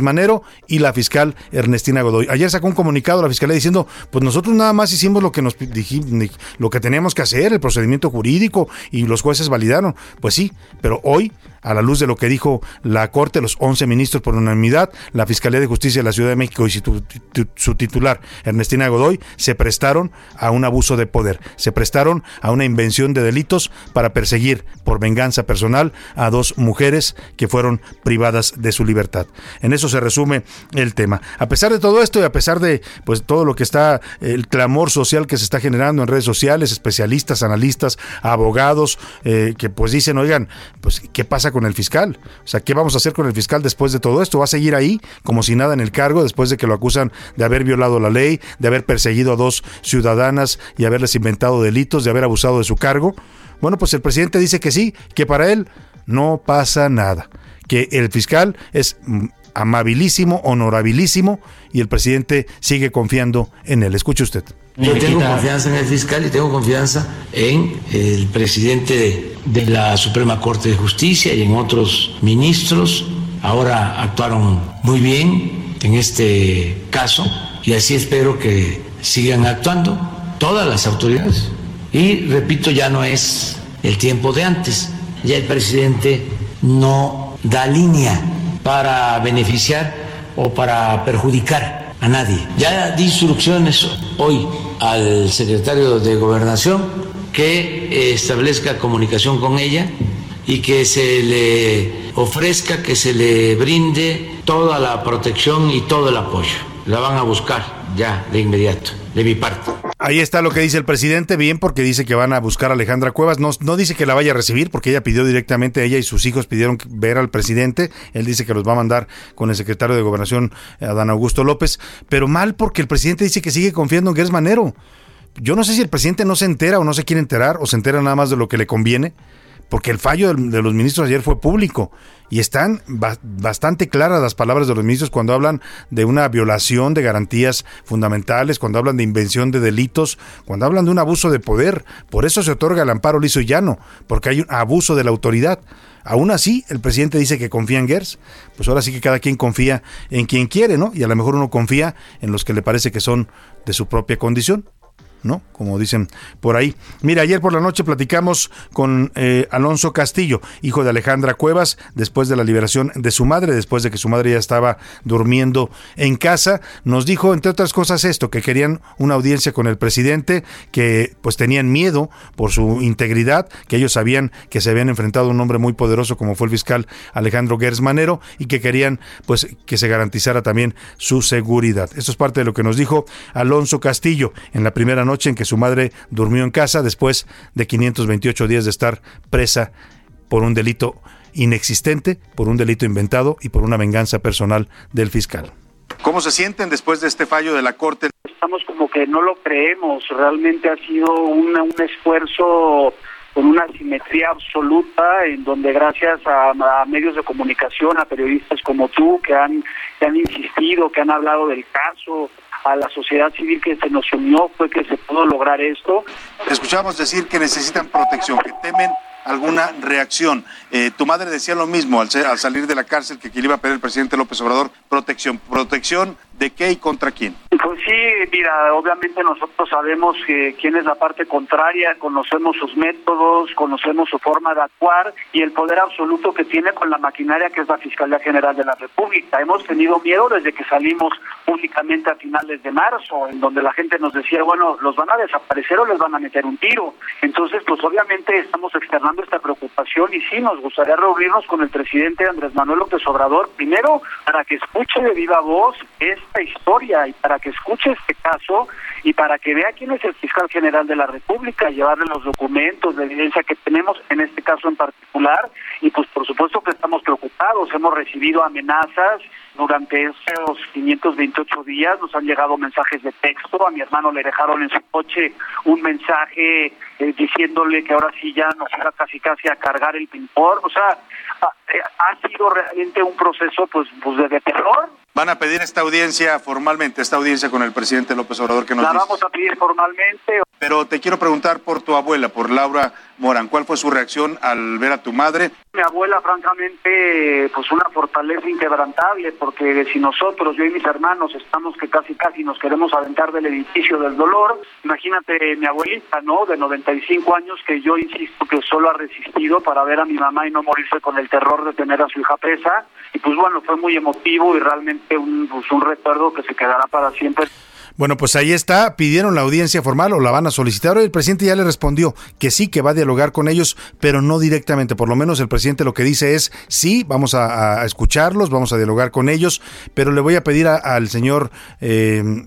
Manero y la fiscal Ernestina Godoy. Ayer sacó un comunicado la fiscalía diciendo, pues nosotros nada más hicimos lo que nos dijimos, lo que teníamos que hacer, el procedimiento jurídico y los jueces validaron. Pues sí, pero hoy a la luz de lo que dijo la Corte, los 11 ministros por unanimidad, la Fiscalía de Justicia de la Ciudad de México y su, tu- su titular, Ernestina Godoy, se prestaron a un abuso de poder, se prestaron a una invención de delitos para perseguir por venganza personal a dos mujeres que fueron privadas de su libertad. En eso se resume el tema. A pesar de todo esto y a pesar de pues todo lo que está, el clamor social que se está generando en redes sociales, especialistas, analistas, abogados, eh, que pues dicen, oigan, pues ¿qué pasa con el fiscal? O sea, ¿qué vamos a hacer con el fiscal después de todo esto? ¿Va a seguir ahí como si nada en el cargo después de que lo acusan de haber violado la ley, de haber perseguido a dos ciudadanas y haberles inventado delitos, de haber abusado de su cargo? Bueno, pues el presidente dice que sí, que para él no pasa nada, que el fiscal es mm, amabilísimo, honorabilísimo y el presidente sigue confiando en él. Escuche usted. Yo tengo confianza en el fiscal y tengo confianza en el presidente de, de la Suprema Corte de Justicia y en otros ministros. Ahora actuaron muy bien en este caso y así espero que sigan actuando todas las autoridades. Y repito, ya no es el tiempo de antes. Ya el presidente no da línea para beneficiar o para perjudicar a nadie. Ya di instrucciones hoy al secretario de Gobernación que establezca comunicación con ella y que se le ofrezca, que se le brinde toda la protección y todo el apoyo. La van a buscar ya de inmediato, de mi parte. Ahí está lo que dice el presidente, bien, porque dice que van a buscar a Alejandra Cuevas. No, no dice que la vaya a recibir, porque ella pidió directamente, ella y sus hijos pidieron ver al presidente. Él dice que los va a mandar con el secretario de Gobernación, Adán Augusto López. Pero mal porque el presidente dice que sigue confiando en Gers Manero. Yo no sé si el presidente no se entera o no se quiere enterar, o se entera nada más de lo que le conviene, porque el fallo de los ministros ayer fue público y están ba- bastante claras las palabras de los ministros cuando hablan de una violación de garantías fundamentales, cuando hablan de invención de delitos, cuando hablan de un abuso de poder. Por eso se otorga el amparo liso y llano, porque hay un abuso de la autoridad. Aún así, el presidente dice que confía en Gers, pues ahora sí que cada quien confía en quien quiere, ¿no? Y a lo mejor uno confía en los que le parece que son de su propia condición. ¿No? Como dicen por ahí. Mira, ayer por la noche platicamos con eh, Alonso Castillo, hijo de Alejandra Cuevas, después de la liberación de su madre, después de que su madre ya estaba durmiendo en casa. Nos dijo, entre otras cosas, esto, que querían una audiencia con el presidente, que pues tenían miedo por su integridad, que ellos sabían que se habían enfrentado a un hombre muy poderoso como fue el fiscal Alejandro Gersmanero y que querían pues que se garantizara también su seguridad. Esto es parte de lo que nos dijo Alonso Castillo en la primera noche en que su madre durmió en casa después de 528 días de estar presa por un delito inexistente, por un delito inventado y por una venganza personal del fiscal. ¿Cómo se sienten después de este fallo de la Corte? Estamos como que no lo creemos, realmente ha sido una- un esfuerzo con una simetría absoluta en donde gracias a, a medios de comunicación, a periodistas como tú que han, que han insistido, que han hablado del caso, a la sociedad civil que se nos unió fue que se pudo lograr esto. Escuchamos decir que necesitan protección, que temen alguna reacción. Eh, tu madre decía lo mismo al, salir de la cárcel que le iba a pedir el presidente López Obrador protección. ¿Protección de qué y contra quién? Pues sí, mira, obviamente nosotros sabemos que quién es la parte contraria, conocemos sus métodos, conocemos su forma de actuar y el poder absoluto que tiene con la maquinaria que es la Fiscalía General de la República. Hemos tenido miedo desde que salimos públicamente a finales de marzo, en donde la gente nos decía, bueno, los van a desaparecer o les van a meter un tiro. Entonces, pues obviamente estamos externando esta preocupación y sí nos gustaría reunirnos con el presidente Andrés Manuel López Obrador, primero para que escuche de viva voz esta historia y para que escuche este caso y para que vea quién es el fiscal general de la República, llevarle los documentos, la evidencia que tenemos en este caso en particular y pues por supuesto que estamos preocupados, hemos recibido amenazas durante esos 528 días, nos han llegado mensajes de texto, a mi hermano le dejaron en su coche un mensaje eh, diciéndole que ahora sí ya nos iba casi casi a cargar el pintor, o sea, ha, eh, ha sido realmente un proceso pues, pues de, de terror, Van a pedir esta audiencia formalmente, esta audiencia con el presidente López Obrador que nos la vamos a pedir formalmente. Pero te quiero preguntar por tu abuela, por Laura Morán. ¿Cuál fue su reacción al ver a tu madre? Mi abuela, francamente, pues una fortaleza inquebrantable, porque si nosotros, yo y mis hermanos, estamos que casi casi nos queremos aventar del edificio del dolor, imagínate mi abuelita, ¿no? De 95 años, que yo insisto que solo ha resistido para ver a mi mamá y no morirse con el terror de tener a su hija presa. Y pues bueno, fue muy emotivo y realmente un, pues, un recuerdo que se quedará para siempre. Bueno, pues ahí está, pidieron la audiencia formal o la van a solicitar. Hoy el presidente ya le respondió que sí, que va a dialogar con ellos, pero no directamente. Por lo menos el presidente lo que dice es, sí, vamos a, escucharlos, vamos a dialogar con ellos, pero le voy a pedir al señor... eh,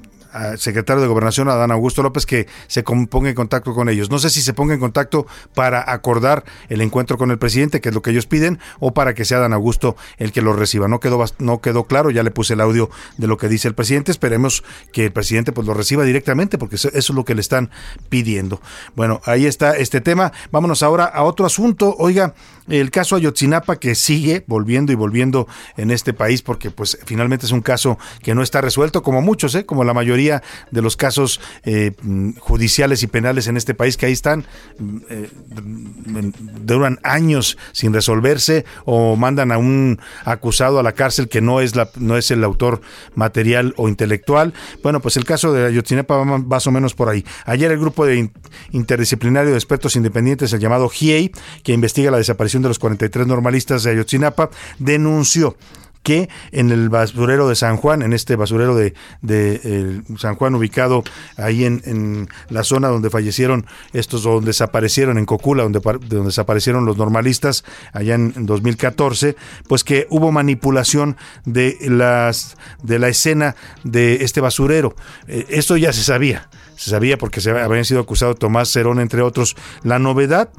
secretario de Gobernación, Adán Augusto López, que se ponga en contacto con ellos. No sé si se ponga en contacto para acordar el encuentro con el presidente, que es lo que ellos piden, o para que sea Adán Augusto el que lo reciba. No quedó, no quedó claro, ya le puse el audio de lo que dice el presidente. Esperemos que el presidente pues lo reciba directamente, porque eso, eso es lo que le están pidiendo. Bueno, ahí está este tema. Vámonos ahora a otro asunto. Oiga, el caso Ayotzinapa que sigue volviendo y volviendo en este país, porque pues finalmente es un caso que no está resuelto, como muchos, ¿eh? como la mayoría de los casos eh, judiciales y penales en este país que ahí están, mm, eh, mm, duran años sin resolverse o mandan a un acusado a la cárcel que no es la no es el autor material o intelectual. Bueno, pues el caso de Ayotzinapa va más o menos por ahí. Ayer el grupo de in- interdisciplinario de expertos independientes, el llamado GIEI, que investiga la desaparición de los 43 normalistas de Ayotzinapa, denunció que en el basurero de San Juan, en este basurero de, de, San Juan ubicado ahí en, en la zona donde fallecieron estos, donde desaparecieron en Cocula, donde, donde desaparecieron los normalistas allá en, en 2014, pues que hubo manipulación de las de la escena de este basurero. Eh, esto ya se sabía, se sabía porque se habían sido acusados Tomás Cerón, entre otros. La novedad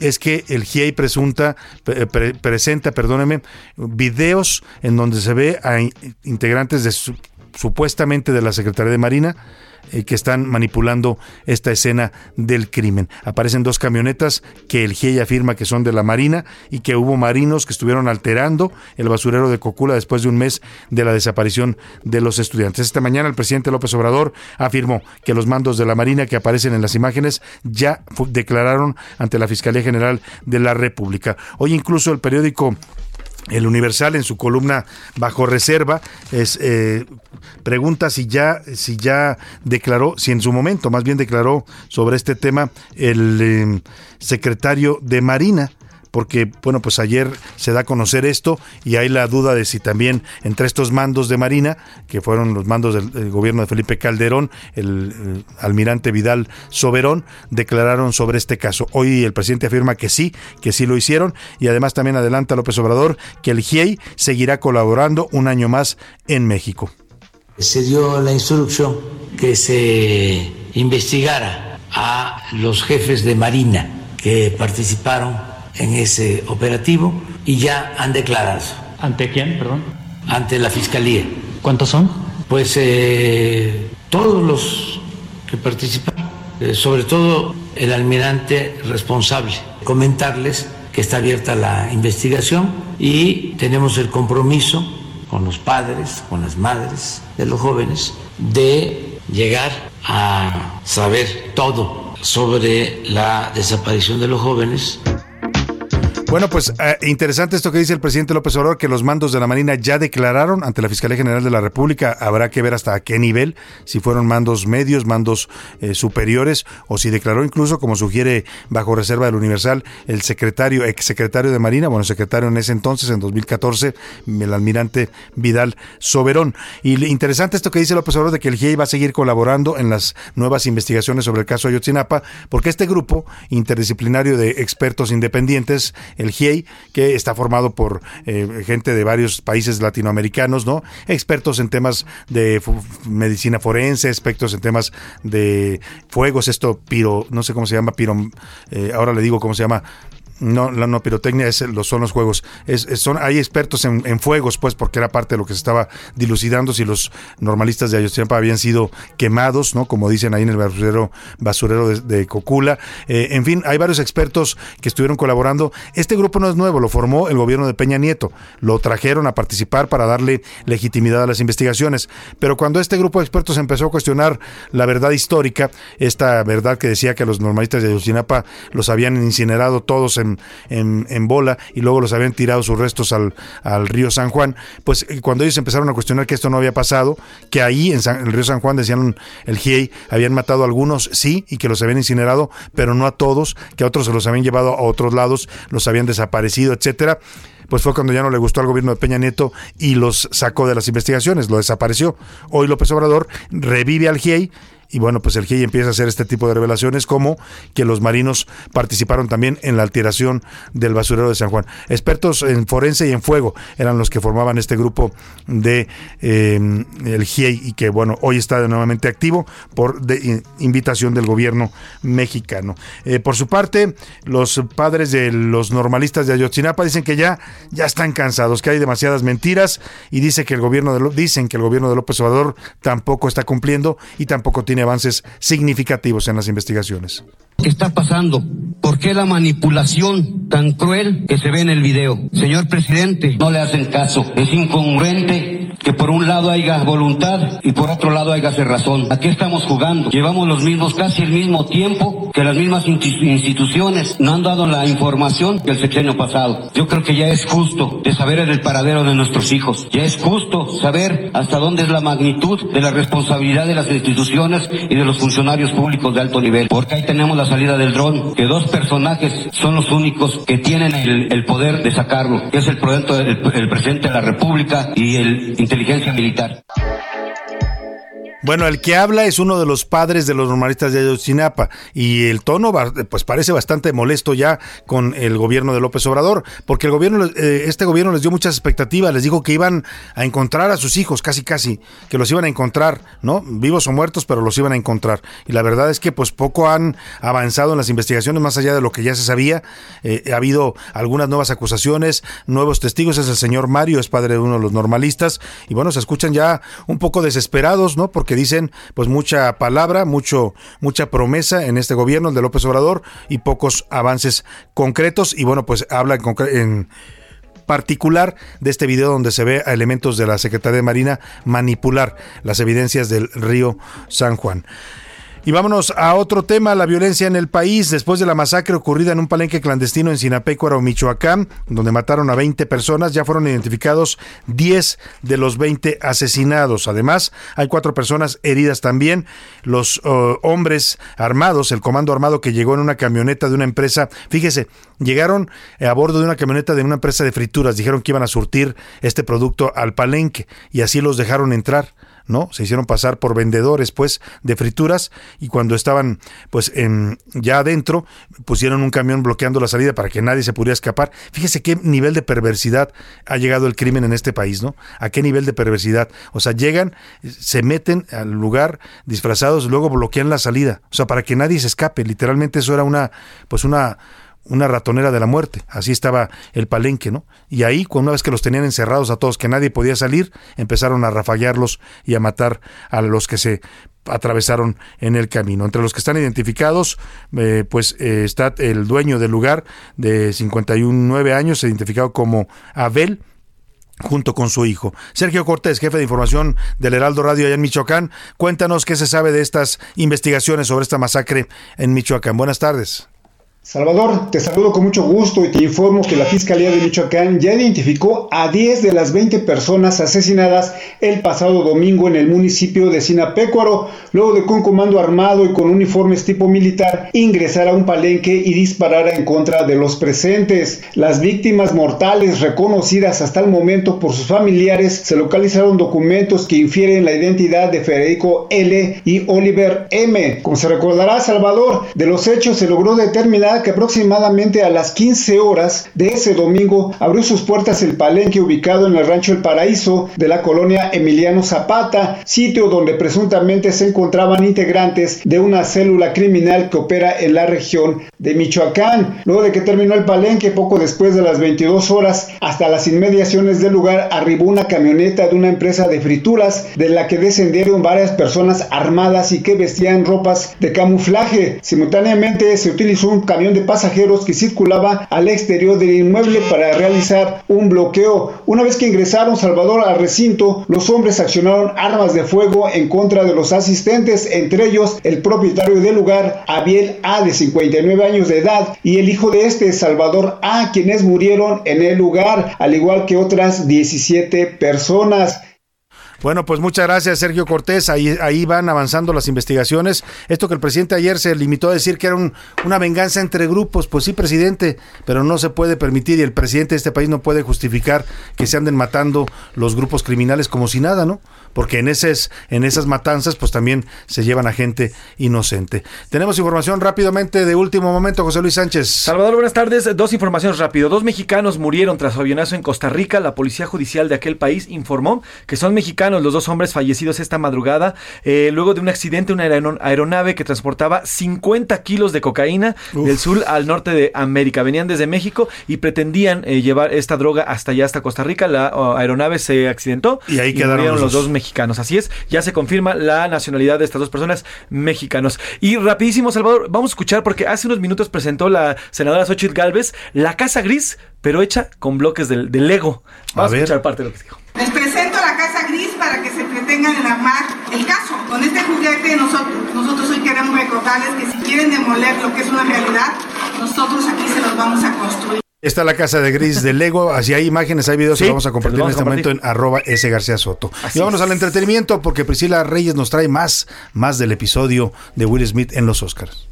es que el GIEI presunta, pre- pre- presenta, perdóneme, videos en donde se ve a in- integrantes de su- supuestamente de la Secretaría de Marina eh, que están manipulando esta escena del crimen. Aparecen dos camionetas que el GIEI afirma que son de la Marina y que hubo marinos que estuvieron alterando el basurero de Cocula después de un mes de la desaparición de los estudiantes. Esta mañana el presidente López Obrador afirmó que los mandos de la Marina que aparecen en las imágenes ya declararon ante la Fiscalía General de la República. Hoy incluso el periódico el Universal en su columna bajo reserva es eh, pregunta si ya si ya declaró si en su momento más bien declaró sobre este tema el eh, secretario de Marina porque bueno pues ayer se da a conocer esto y hay la duda de si también entre estos mandos de Marina que fueron los mandos del, gobierno de Felipe Calderón el, eh, almirante Vidal Soberón declararon sobre este caso. Hoy el presidente afirma que sí que sí lo hicieron y además también adelanta López Obrador que el GIEI seguirá colaborando un año más en México. Se dio la instrucción que se investigara a los jefes de Marina que participaron en ese operativo y ya han declarado. ¿Ante quién, perdón? Ante la Fiscalía. ¿Cuántos son? Pues eh, todos los que participaron, eh, sobre todo el almirante responsable. Comentarles que está abierta la investigación y tenemos el compromiso con los padres, con las madres de los jóvenes, de llegar a saber todo sobre la desaparición de los jóvenes bueno, pues eh, interesante esto que dice el presidente López Obrador, que los mandos de la Marina ya declararon ante la Fiscalía General de la República. Habrá que ver hasta qué nivel, si fueron mandos medios, mandos eh, superiores, o si declaró incluso, como sugiere bajo reserva del Universal, el secretario, exsecretario de Marina, bueno, secretario en ese entonces, en 2014, el almirante Vidal Soberón. Y interesante esto que dice López Obrador de que el GIEI va a seguir colaborando en las nuevas investigaciones sobre el caso Ayotzinapa, porque este grupo interdisciplinario de expertos independientes el GIEI, que está formado por eh, gente de varios países latinoamericanos, ¿no? Expertos en temas de medicina forense, expertos en temas de fuegos, esto piro, no sé cómo se llama, piro, eh, ahora le digo cómo se llama, no, la no pirotecnia es, son los juegos. Es, son, hay expertos en, fuegos, pues, porque era parte de lo que se estaba dilucidando si los normalistas de Ayotzinapa habían sido quemados, ¿no? Como dicen ahí en el basurero, basurero de, Cocula. Eh, en fin, hay varios expertos que estuvieron colaborando. Este grupo no es nuevo, lo formó el gobierno de Peña Nieto. Lo trajeron a participar para darle legitimidad a las investigaciones. Pero cuando este grupo de expertos empezó a cuestionar la verdad histórica, esta verdad que decía que los normalistas de Ayotzinapa los habían incinerado todos en en, bola y luego los habían tirado sus restos al, río San Juan, pues eh, cuando ellos empezaron a cuestionar que esto no había pasado, que ahí en, el río San Juan decían el GIEI, habían matado a algunos, sí, y que los habían incinerado, pero no a todos, que a otros se los habían llevado a otros lados, los habían desaparecido, etcétera pues fue cuando ya no le gustó al gobierno de Peña Nieto y los sacó de las investigaciones, lo desapareció. Hoy López Obrador revive al GIEI y bueno, pues el GIEI empieza a hacer este tipo de revelaciones como que los marinos participaron también en la alteración del basurero de San Juan. Expertos en forense y en fuego eran los que formaban este grupo de em, el GIEI y que bueno, hoy está nuevamente activo por invitación del gobierno mexicano. Eh, por su parte, los padres de los normalistas de Ayotzinapa dicen que ya, ya están cansados, que hay demasiadas mentiras y dice que el gobierno de, dicen que el gobierno de López Obrador tampoco está cumpliendo y tampoco tiene avances significativos en las investigaciones. ¿Qué está pasando? ¿Por qué la manipulación tan cruel que se ve en el video? Señor presidente, no le hacen caso. Es incongruente que por un lado haya voluntad y por otro lado haya razón. ¿A qué estamos jugando? Llevamos los mismos, casi el mismo tiempo que las mismas instituciones no han dado la información que el sexenio pasado. Yo creo que ya es justo de saber el paradero de nuestros hijos. Ya es justo saber hasta dónde es la magnitud de la responsabilidad de las instituciones y de los funcionarios públicos de alto nivel. Porque ahí tenemos la salida del dron, que dos personajes son los únicos que tienen el, poder de sacarlo, que es el, el presidente de la República y el inteligencia militar. Bueno, el que habla es uno de los padres de los normalistas de Ayotzinapa y el tono pues parece bastante molesto ya con el gobierno de López Obrador, porque el gobierno eh, este gobierno les dio muchas expectativas, les dijo que iban a encontrar a sus hijos casi casi, que los iban a encontrar, ¿no? Vivos o muertos, pero los iban a encontrar. Y la verdad es que pues poco han avanzado en las investigaciones más allá de lo que ya se sabía. Eh, ha habido algunas nuevas acusaciones, nuevos testigos, es el señor Mario, es padre de uno de los normalistas y bueno, se escuchan ya un poco desesperados, ¿no? Porque que dicen pues mucha palabra, mucho mucha promesa en este gobierno, el de López Obrador y pocos avances concretos y bueno, pues habla en, en particular de este video donde se ve a elementos de la Secretaría de Marina manipular las evidencias del río San Juan. Y vámonos a otro tema, la violencia en el país. Después de la masacre ocurrida en un palenque clandestino en Sinapecuaro, Michoacán, donde mataron a 20 personas, ya fueron identificados 10 de los 20 asesinados. Además, hay cuatro personas heridas también. Los uh, hombres armados, el comando armado que llegó en una camioneta de una empresa, fíjese, llegaron a bordo de una camioneta de una empresa de frituras, dijeron que iban a surtir este producto al palenque y así los dejaron entrar ¿no? Se hicieron pasar por vendedores, pues, de frituras y cuando estaban, pues, en, ya adentro, pusieron un camión bloqueando la salida para que nadie se pudiera escapar. Fíjese qué nivel de perversidad ha llegado el crimen en este país, ¿no? A qué nivel de perversidad. O sea, llegan, se meten al lugar disfrazados, luego bloquean la salida. O sea, para que nadie se escape. Literalmente eso era una, pues, una una ratonera de la muerte. Así estaba el palenque, ¿no? Y ahí, una vez que los tenían encerrados a todos, que nadie podía salir, empezaron a rafaguearlos y a matar a los que se atravesaron en el camino. Entre los que están identificados, eh, pues eh, está el dueño del lugar de 59 años, identificado como Abel, junto con su hijo. Sergio Cortés, jefe de información del Heraldo Radio allá en Michoacán, cuéntanos qué se sabe de estas investigaciones sobre esta masacre en Michoacán. Buenas tardes. Salvador, te saludo con mucho gusto y te informo que la Fiscalía de Michoacán ya identificó a 10 de las 20 personas asesinadas el pasado domingo en el municipio de Sinapecuaro, luego de que un comando armado y con uniformes tipo militar ingresara a un palenque y disparara en contra de los presentes. Las víctimas mortales reconocidas hasta el momento por sus familiares se localizaron documentos que infieren la identidad de Federico L. y Oliver M. Como se recordará, Salvador, de los hechos se logró determinar que aproximadamente a las 15 horas de ese domingo abrió sus puertas el palenque ubicado en el rancho El Paraíso de la colonia Emiliano Zapata, sitio donde presuntamente se encontraban integrantes de una célula criminal que opera en la región de Michoacán. Luego de que terminó el palenque, poco después de las 22 horas, hasta las inmediaciones del lugar arribó una camioneta de una empresa de frituras de la que descendieron varias personas armadas y que vestían ropas de camuflaje. Simultáneamente se utilizó un camión de pasajeros que circulaba al exterior del inmueble para realizar un bloqueo. Una vez que ingresaron Salvador al recinto, los hombres accionaron armas de fuego en contra de los asistentes, entre ellos el propietario del lugar, Abiel A, de 59 años de edad, y el hijo de este, Salvador A, quienes murieron en el lugar, al igual que otras 17 personas. Bueno, pues muchas gracias, Sergio Cortés. Ahí, ahí van avanzando las investigaciones. Esto que el presidente ayer se limitó a decir que era una venganza entre grupos, pues sí, presidente, pero no se puede permitir y el presidente de este país no puede justificar que se anden matando los grupos criminales como si nada, ¿no? Porque en, esas, en esas matanzas, pues también se llevan a gente inocente. Tenemos información rápidamente de último momento, José Luis Sánchez. Salvador, buenas tardes. Dos informaciones rápido. Dos mexicanos murieron tras avionazo en Costa Rica. La policía judicial de aquel país informó que son mexicanos los dos hombres fallecidos esta madrugada eh, luego de un accidente, una aeronave que transportaba 50 kilos de cocaína del sur al norte de América. Venían desde México y pretendían eh, llevar esta droga hasta allá, hasta Costa Rica. La aeronave se accidentó y ahí quedaron los, dos mexicanos. Así es, ya se confirma la nacionalidad de estas dos personas mexicanos. Y rapidísimo, Salvador, vamos a escuchar porque hace unos minutos presentó la senadora Xochitl Galvez la Casa Gris, pero hecha con bloques de, Lego. Vamos a, escuchar parte de lo que dijo. Les presento la Casa Gris para que se pretengan armar el caso. Con este juguete nosotros, nosotros hoy queremos recordarles que si quieren demoler lo que es una realidad, nosotros aquí se los vamos a construir. Está la casa de gris de Lego. Así hay imágenes, hay videos que vamos a compartir en este momento en arroba S García Soto. y vámonos al entretenimiento porque Priscila Reyes nos trae más, más del episodio de Will Smith en los Oscars.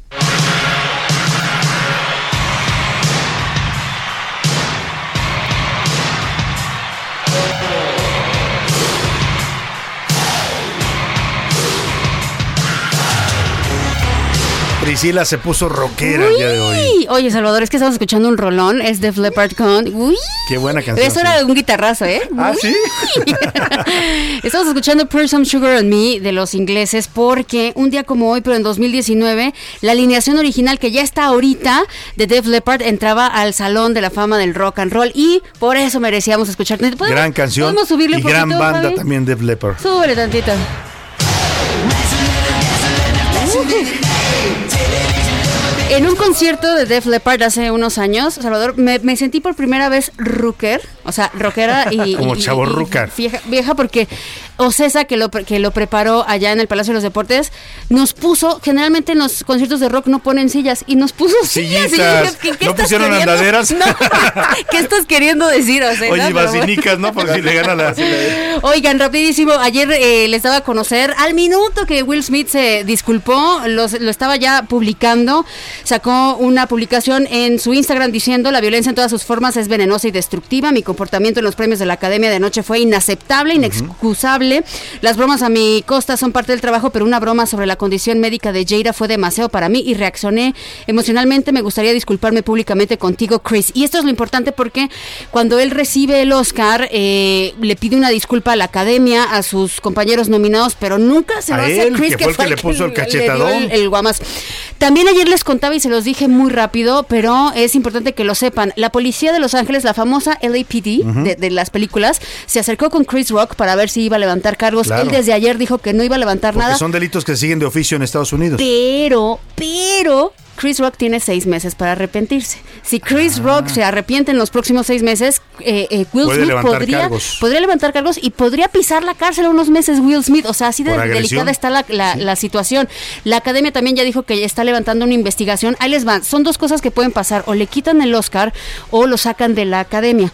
Priscila se puso rockera el día de hoy. Oye, Salvador, es que estamos escuchando un rolón, es de Leppard con... Uy. Qué buena canción. Eso era un guitarrazo, ¿eh? Ah, sí. estamos escuchando Pour Some Sugar on Me de los ingleses porque un día como hoy, pero en 2019, la alineación original que ya está ahorita de Def Leppard entraba al Salón de la Fama del Rock and Roll y por eso merecíamos escuchar. Gran canción ¿podemos subirle y un gran poquito, banda Fabi? también Def Leppard. Súbele tantito. En un concierto de Def Leppard hace unos años, Salvador, me, me sentí por primera vez rocker, o sea, rockera y... Como y- chavo y- y rucar. Vieja, vieja porque Ocesa, que lo, que lo preparó allá en el Palacio de los Deportes, nos puso, generalmente en los conciertos de rock no ponen sillas, y nos puso sillas. y yo ¿qué- qué ¿No estás pusieron queriendo? andaderas? No, ¿qué estás queriendo decir, Ocesa? Oye, basinicas, ¿no? Por si le gana la... Oigan, rapidísimo, ayer eh, les daba a conocer al minuto que Will Smith se disculpó, los- lo estaba ya publicando, sacó una publicación en su Instagram diciendo la violencia en todas sus formas es venenosa y destructiva, mi, com- comportamiento en los premios de la Academia de anoche fue inaceptable, inexcusable. Las bromas a mi costa son parte del trabajo, pero una broma sobre la condición médica de Jada fue demasiado para mí y reaccioné emocionalmente. Me gustaría disculparme públicamente contigo, Chris. Y esto es lo importante porque cuando él recibe el Oscar, eh, le pide una disculpa a la Academia, a sus compañeros nominados, pero nunca se A lo hace a él, Chris, que fue el que le puso el cachetadón. el- el guamas. También ayer les contaba y se los dije muy rápido, pero es importante que lo sepan. La policía de Los Ángeles, la famosa LAPD de, de las películas, se acercó con Chris Rock para ver si iba a levantar cargos. Claro. Él desde ayer dijo que no iba a levantar Porque nada. son delitos que siguen de oficio en Estados Unidos. Pero, pero, Chris Rock tiene seis meses para arrepentirse. Si Chris Rock se arrepiente en los próximos seis meses, eh, eh, Will Ah. Puede Smith levantar podría, cargos. podría levantar cargos y podría pisar la cárcel unos meses Will Smith. O sea, así de delicada está la, la- la situación. La academia también ya dijo que está levantando una investigación. Ahí les van. Son dos cosas que pueden pasar. O le quitan el Oscar o lo sacan de la academia.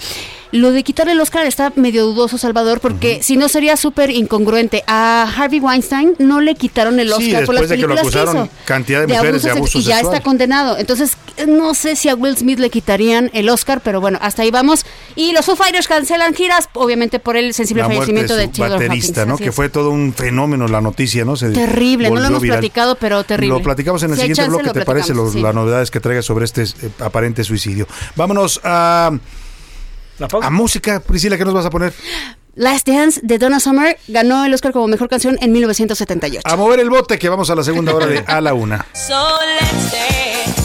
Lo de quitarle el Oscar está medio dudoso, Salvador, porque si no sería súper incongruente. A Harvey Weinstein no le quitaron el Sí, Oscar por las después de que lo películas acusaron hizo cantidad de mujeres de sex- abuso y ya sexual. está condenado. Entonces, no sé si a Will Smith le quitarían el Oscar, pero bueno, hasta ahí vamos. Y los Foo Fighters cancelan giras, obviamente por el sensible La fallecimiento de de Taylor baterista, Hawkins. ¿no? Que es. fue todo un fenómeno la noticia, ¿no? Se Terrible, no lo hemos viral. platicado, pero terrible. Lo platicamos en el Si siguiente bloque, lo ¿te parece? Lo- sí. Las novedades que traiga sobre este eh, aparente suicidio. Vámonos a, a música. Priscila, ¿qué nos vas a poner? Last Dance de Donna Summer ganó el Oscar como mejor canción en 1978. A mover el bote, que vamos a la segunda hora de A la Una. So let's dance,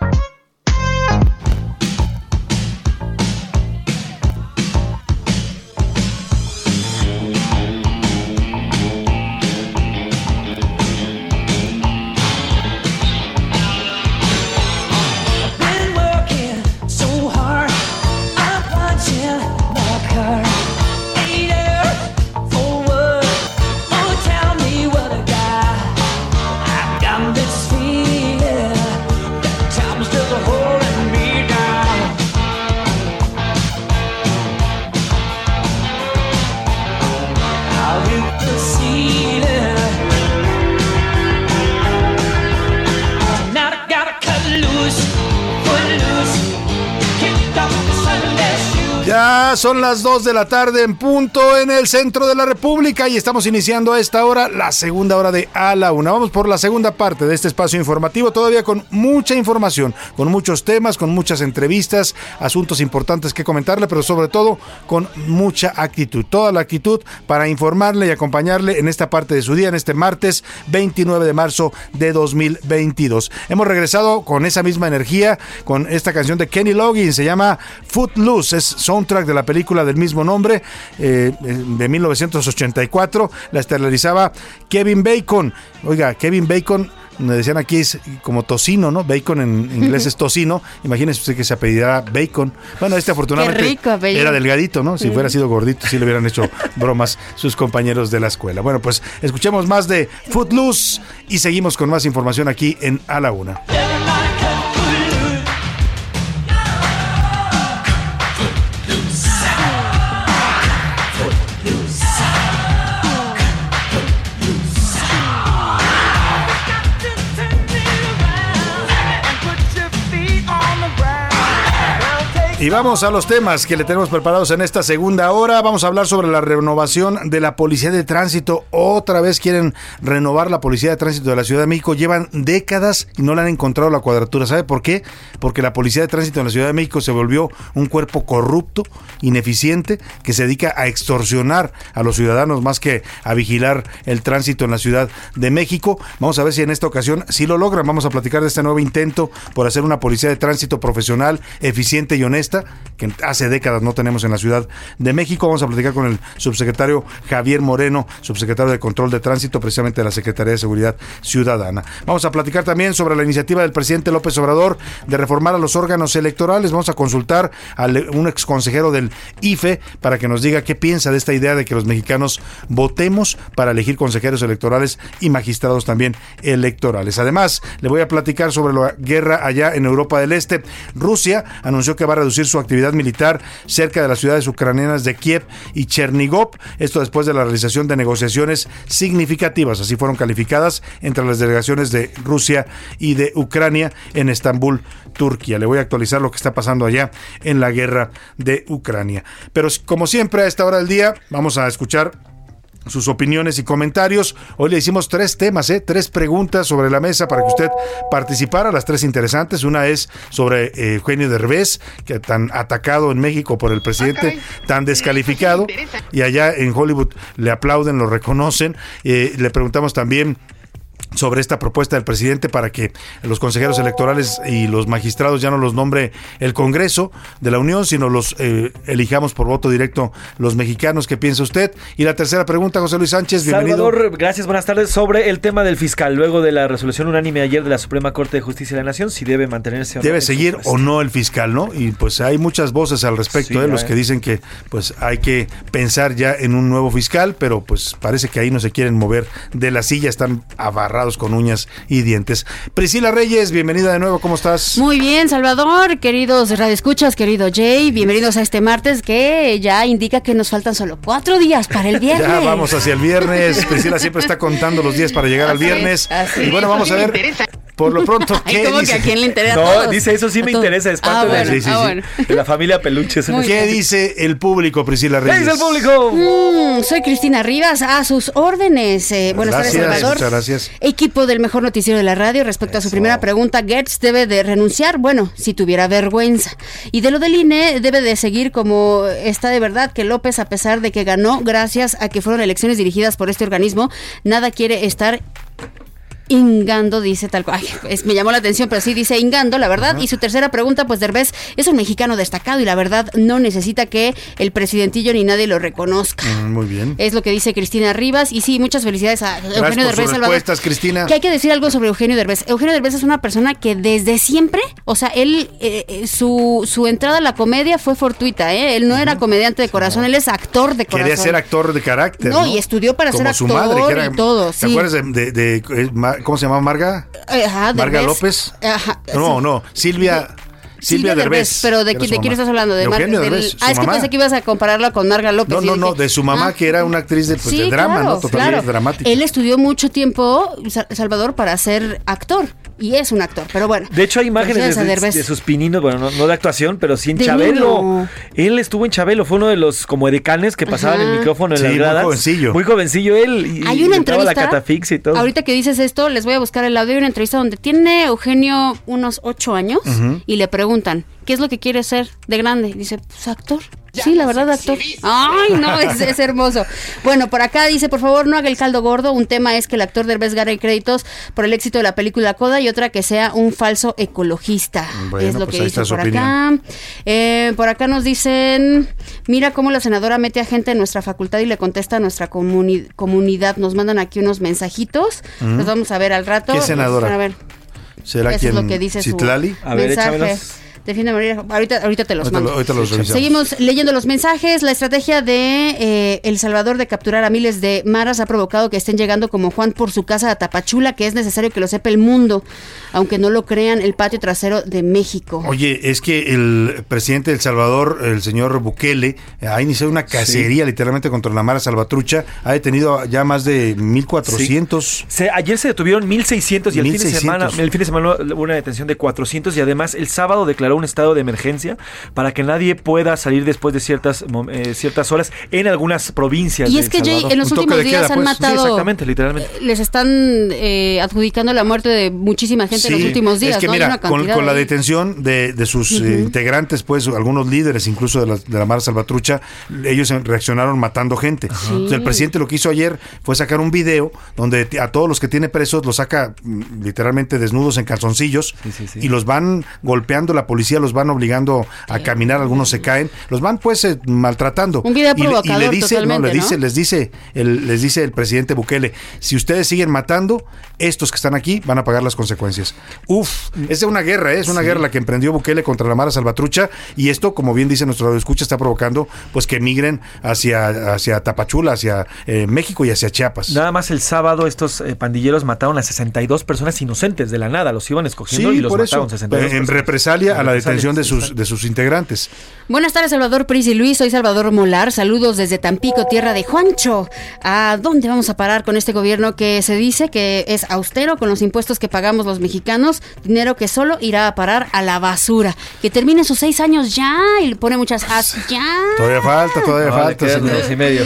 Son las 2 de la tarde en punto en el centro de la República y estamos iniciando a esta hora la segunda hora de A la Una. Vamos por la segunda parte de este espacio informativo, todavía con mucha información, con muchos temas, con muchas entrevistas, asuntos importantes que comentarle, pero sobre todo con mucha actitud. Toda la actitud para informarle y acompañarle en esta parte de su día, en este martes 29 de marzo de 2022. Hemos regresado con esa misma energía, con esta canción de Kenny Loggins, se llama Footloose, es soundtrack de la película del mismo nombre eh, de 1984, la estelarizaba Kevin Bacon. Oiga, Kevin Bacon, me decían aquí es como tocino, ¿no? Bacon en inglés es tocino, imagínese usted que se apellidara Bacon. Bueno, este afortunadamente rico era delgadito, ¿no? Si fuera sido gordito, sí le hubieran hecho bromas sus compañeros de la escuela. Bueno, pues escuchemos más de Footloose y seguimos con más información aquí en A la Una. Y vamos a los temas que le tenemos preparados en esta segunda hora. Vamos a hablar sobre la renovación de la Policía de Tránsito. Otra vez quieren renovar la Policía de Tránsito de la Ciudad de México. Llevan décadas y no le han encontrado la cuadratura. ¿Sabe por qué? Porque la Policía de Tránsito en la Ciudad de México se volvió un cuerpo corrupto, ineficiente, que se dedica a extorsionar a los ciudadanos más que a vigilar el tránsito en la Ciudad de México. Vamos a ver si en esta ocasión sí lo logran. Vamos a platicar de este nuevo intento por hacer una Policía de Tránsito profesional, eficiente y honesta que hace décadas no tenemos en la Ciudad de México. Vamos a platicar con el subsecretario Javier Moreno, subsecretario de Control de Tránsito, precisamente de la Secretaría de Seguridad Ciudadana. Vamos a platicar también sobre la iniciativa del presidente López Obrador de reformar a los órganos electorales. Vamos a consultar a un ex consejero del IFE para que nos diga qué piensa de esta idea de que los mexicanos votemos para elegir consejeros electorales y magistrados también electorales. Además, le voy a platicar sobre la guerra allá en Europa del Este. Rusia anunció que va a reducir su actividad militar cerca de las ciudades ucranianas de Kiev y Chernigov. Esto después de la realización de negociaciones significativas, así fueron calificadas entre las delegaciones de Rusia y de Ucrania en Estambul, Turquía. Le voy a actualizar lo que está pasando allá en la guerra de Ucrania. Pero como siempre a esta hora del día vamos a escuchar sus opiniones y comentarios. Hoy le hicimos tres temas, ¿eh? tres preguntas sobre la mesa para que usted participara, las tres interesantes. Una es sobre eh, Eugenio Derbez, que tan atacado en México por el presidente, tan descalificado, y allá en Hollywood le aplauden, lo reconocen. Eh, le preguntamos también sobre esta propuesta del presidente para que los consejeros electorales y los magistrados ya no los nombre el Congreso de la Unión, sino los eh, elijamos por voto directo los mexicanos. ¿Qué piensa usted? Y la tercera pregunta, José Luis Sánchez, bienvenido. Salvador, gracias, buenas tardes. Sobre el tema del fiscal, luego de la resolución unánime ayer de la Suprema Corte de Justicia de la Nación, si debe mantenerse o no Debe seguir o no el fiscal, ¿no? Y pues hay muchas voces al respecto, Sí, ¿eh? los que dicen que pues hay que pensar ya en un nuevo fiscal, pero pues parece que ahí no se quieren mover de la silla, están abarrados con uñas y dientes. Priscila Reyes, bienvenida de nuevo, ¿cómo estás? Muy bien, Salvador, queridos radioescuchas, querido Jay, bienvenidos a este martes que ya indica que nos faltan solo cuatro días para el viernes. Ya vamos hacia el viernes. Priscila siempre está contando los días para llegar al viernes. así. Y bueno, vamos a ver por lo pronto Ay, qué ¿cómo que dice. a quién le interesa? No, A todos. dice eso sí me interesa, es Ah, parte de, Sí, sí, ah, bueno. de la familia Peluche. ¿Qué bien. dice el público, Priscila ¿Qué Reyes? dice el público? Mm, soy Cristina Rivas, a sus órdenes. Eh, buenas Gracias, tardes, Salvador. muchas gracias. Equipo del mejor noticiero de la radio, respecto a su primera pregunta, Gertz debe de renunciar, bueno, si tuviera vergüenza. Y de lo del INE, debe de seguir como está de verdad que López, a pesar de que ganó, gracias a que fueron elecciones dirigidas por este organismo, nada quiere estar ingando, dice tal cual. Ay, es- me llamó la atención, pero sí dice ingando, la verdad. Y su tercera pregunta, pues Derbez es un mexicano destacado y la verdad no necesita que el presidentillo ni nadie lo reconozca. Mm, Muy bien. Es lo que dice Cristina Rivas. Y sí, muchas felicidades a Gracias Eugenio por sus Derbez Salvador. respuestas, Cristina. Que hay que decir algo sobre Eugenio Derbez. Eugenio Derbez es una persona que desde siempre, o sea, él, eh, eh, su, su entrada a la comedia fue fortuita, ¿eh? Él no era comediante de corazón, él es actor de corazón. Quería ser actor de carácter. No, No, y estudió para Como ser su actor madre, que era- y todo, ¿Te sí. acuerdas de, de- de- ma- cómo se llama Marga? Eh, Ajá, Marga. López. Ajá, No, no, Silvia. Silvia Derbez. Pero ¿de, de quién estás hablando? De, Mar- del- Derbez, su Ah, es que pensé que ibas a compararla con Marga López. No, no, dije, no, de su mamá, ah, que era una actriz de, pues, de drama, claro, ¿no? Totalmente claro. dramática. Él estudió mucho tiempo, Sa- Salvador, para ser actor. Y es un actor, pero bueno. De hecho, hay imágenes de, de sus pininos, bueno, no, no de actuación, pero sí en De Chabelo. niño. Él estuvo en Chabelo, fue uno de los como edecanes que pasaban Ajá. el micrófono en Sí, las muy gradas. jovencillo. Muy jovencillo él. Y, Hay una entrevista. la catafixia y todo. Ahorita que dices esto, les voy a buscar el audio. Hay una entrevista donde tiene Eugenio unos ocho años y le preguntan, ¿qué es lo que quiere ser de grande? Dice, pues actor. Sí, la verdad, actor. Ay, no, es, es hermoso. Bueno, por acá dice, por favor, no haga el caldo gordo. Un tema es que el actor Derbez gane créditos por el éxito de la película Coda y otra que sea un falso ecologista. Bueno, es lo pues que ahí dice por acá. Eh, por acá nos dicen, mira cómo la senadora mete a gente en nuestra facultad y le contesta a nuestra comuni- comunidad. Nos mandan aquí unos mensajitos. Los vamos a ver al rato. ¿Qué senadora? A ver. ¿Será Eso quien? es lo que dice su Citlali? mensaje. Defiende morir. Ahorita, ahorita te los Ahorita mando. lo- ahorita los revisamos. Seguimos leyendo los mensajes. La estrategia de eh, El Salvador de capturar a miles de maras ha provocado que estén llegando como Juan por su casa a Tapachula, que es necesario que lo sepa el mundo, aunque no lo crean, el patio trasero de México. Oye, es que el presidente de El Salvador, el señor Bukele, ha iniciado una cacería literalmente contra la Mara Salvatrucha. Ha detenido ya más de 1.400. Se- ayer se detuvieron 1.600 y el fin, de 1,600. semana, el fin de semana hubo una detención de 400 y además el sábado declaró un estado de emergencia para que nadie pueda salir después de ciertas, eh, ciertas horas en algunas provincias. Y de es que, Jay, en los últimos días queda, han pues. Sí, matado- exactamente, literalmente. Les están eh, adjudicando la muerte de muchísima gente en los últimos días. Es que mira, con, la detención de, de sus eh, integrantes, pues algunos líderes incluso de la, de la Mara Salvatrucha, ellos reaccionaron matando gente. Entonces, el presidente lo que hizo ayer fue sacar un video donde a todos los que tiene presos los saca mm, literalmente desnudos en calzoncillos y los van golpeando la policía policía los van obligando a caminar, algunos se caen, los van pues eh, maltratando. Un video Y le- y, le provocador dice, no, le dice, ¿no? les dice, el, les dice el presidente Bukele, si ustedes siguen matando, estos que están aquí van a pagar las consecuencias. Uf, es una guerra, ¿eh? es una guerra la que emprendió Bukele contra la Mara Salvatrucha y esto, como bien dice nuestro escucha, está provocando pues que migren hacia, hacia Tapachula, hacia eh, México y hacia Chiapas. Nada más el sábado estos eh, pandilleros mataron a 62 personas inocentes de la nada, los iban escogiendo y los por eso, mataron 62 en personas. represalia a la represalia, detención de sus, de sus integrantes. Buenas tardes, Salvador Pris y Luis. Soy Salvador Molar. Saludos desde Tampico, tierra de Juancho. ¿A dónde vamos a parar con este gobierno que se dice que es austero con los impuestos que pagamos los mexicanos? Dinero que solo irá a parar a la basura. Que termine sus seis años ya y le pone muchas as ya. Todavía falta, todavía No, falta. señor. y medio.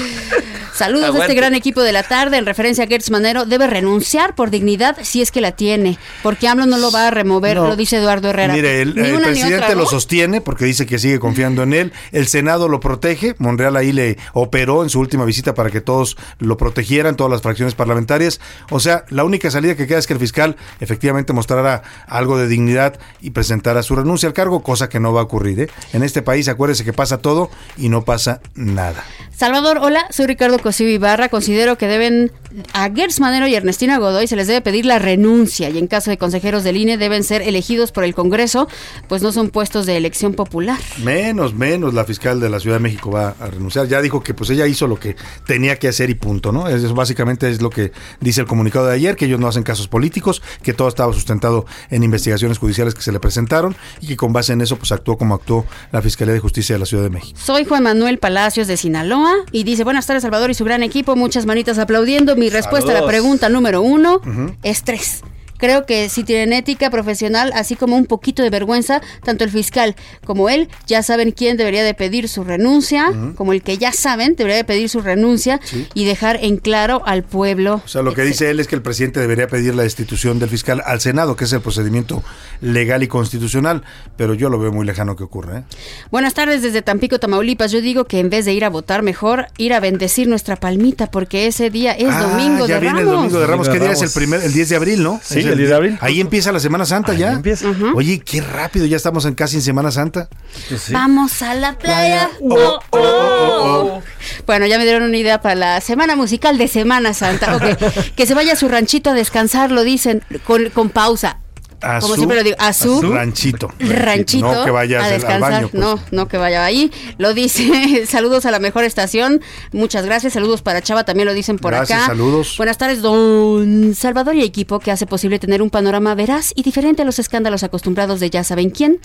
Saludos a este gran equipo de la tarde. En referencia a Gertz Manero, debe renunciar por dignidad si es que la tiene. Porque AMLO no lo va a remover, No. lo dice Eduardo Herrera. Mire, el, Ni una presidente otra, ¿no? lo sostiene porque dice que sigue confiando en él. El Senado lo protege. Monreal ahí le operó en su última visita para que todos lo protegieran, todas las fracciones parlamentarias. O sea, la única salida que queda es que el fiscal efectivamente mostrara algo de dignidad y presentara su renuncia al cargo, cosa que no va a ocurrir. ¿eh? En este país, acuérdese que pasa todo y no pasa nada. Salvador, hola, soy Ricardo Cosío Ibarra. Considero que deben a Gertz Manero y Ernestina Godoy se les debe pedir la renuncia y en caso de consejeros del INE deben ser elegidos por el Congreso, pues no son puestos de elección popular. Menos, menos la fiscal de la Ciudad de México va a renunciar. Ya dijo que pues ella hizo lo que tenía que hacer y punto, ¿no? Eso básicamente es lo que dice el comunicado de ayer, que ellos no hacen casos políticos, que todo estaba sustentado en investigaciones judiciales que se le presentaron y que con base en eso pues actuó como actuó la Fiscalía de Justicia de la Ciudad de México. Soy Juan Manuel Palacios de Sinaloa y dice, buenas tardes Salvador y su gran equipo, muchas manitas aplaudiendo. Mi respuesta a la pregunta número uno es tres. Creo que si tienen ética profesional, así como un poquito de vergüenza, tanto el fiscal como él ya saben quién debería de pedir su renuncia, como el que ya saben debería de pedir su renuncia Sí. y dejar en claro al pueblo. O sea, lo que dice él es que el presidente debería pedir la destitución del fiscal al Senado, que es el procedimiento legal y constitucional, pero yo lo veo muy lejano que ocurra. ¿eh? Buenas tardes desde Tampico, Tamaulipas. Yo digo que en vez de ir a votar, mejor ir a bendecir nuestra palmita, porque ese día es Ah, domingo ya de viene Ramos. el domingo de Ramos. ¿Qué día es el primer? El 10 de abril, ¿no? Sí, Es el 10 de abril. Ahí empieza la Semana Santa ya. empieza. Oye, qué rápido, ya estamos en casi en Semana Santa. Vamos a la playa. Oh, oh. Bueno, ya me dieron una idea para la semana musical de Semana Santa. Ok, Que se vaya a su ranchito a descansar, lo dicen con, con pausa. A Como su- siempre lo digo, a su ranchito. ranchito No que vaya a al descansar. baño, pues. No, no que vaya ahí. Lo dice. saludos a la mejor estación. Muchas gracias. Saludos para Chava, también lo dicen por Gracias, acá. saludos. Buenas tardes, don Salvador y equipo que hace posible tener un panorama veraz y diferente a los escándalos acostumbrados de ya saben quién.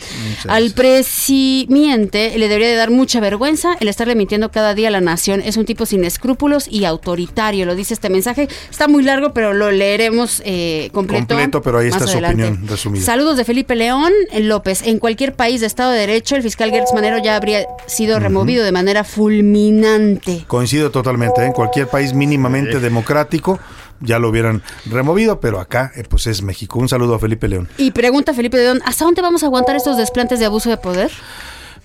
Al presimiente le debería de dar mucha vergüenza el estarle mintiendo cada día a la nación. Es un tipo sin escrúpulos y autoritario. Lo dice este mensaje. Está muy largo, pero lo leeremos eh, completo. Completo, pero ahí está su adelante. opinión resumida. Saludos de Felipe León López. En cualquier país de Estado de Derecho, el fiscal Gertz Manero ya habría sido removido de manera fulminante. Coincido totalmente. ¿eh? En cualquier país mínimamente democrático ya lo hubieran removido, pero acá eh, pues es México. Un saludo a Felipe León. Y pregunta Felipe León, ¿hasta dónde vamos a aguantar estos desplantes de abuso de poder?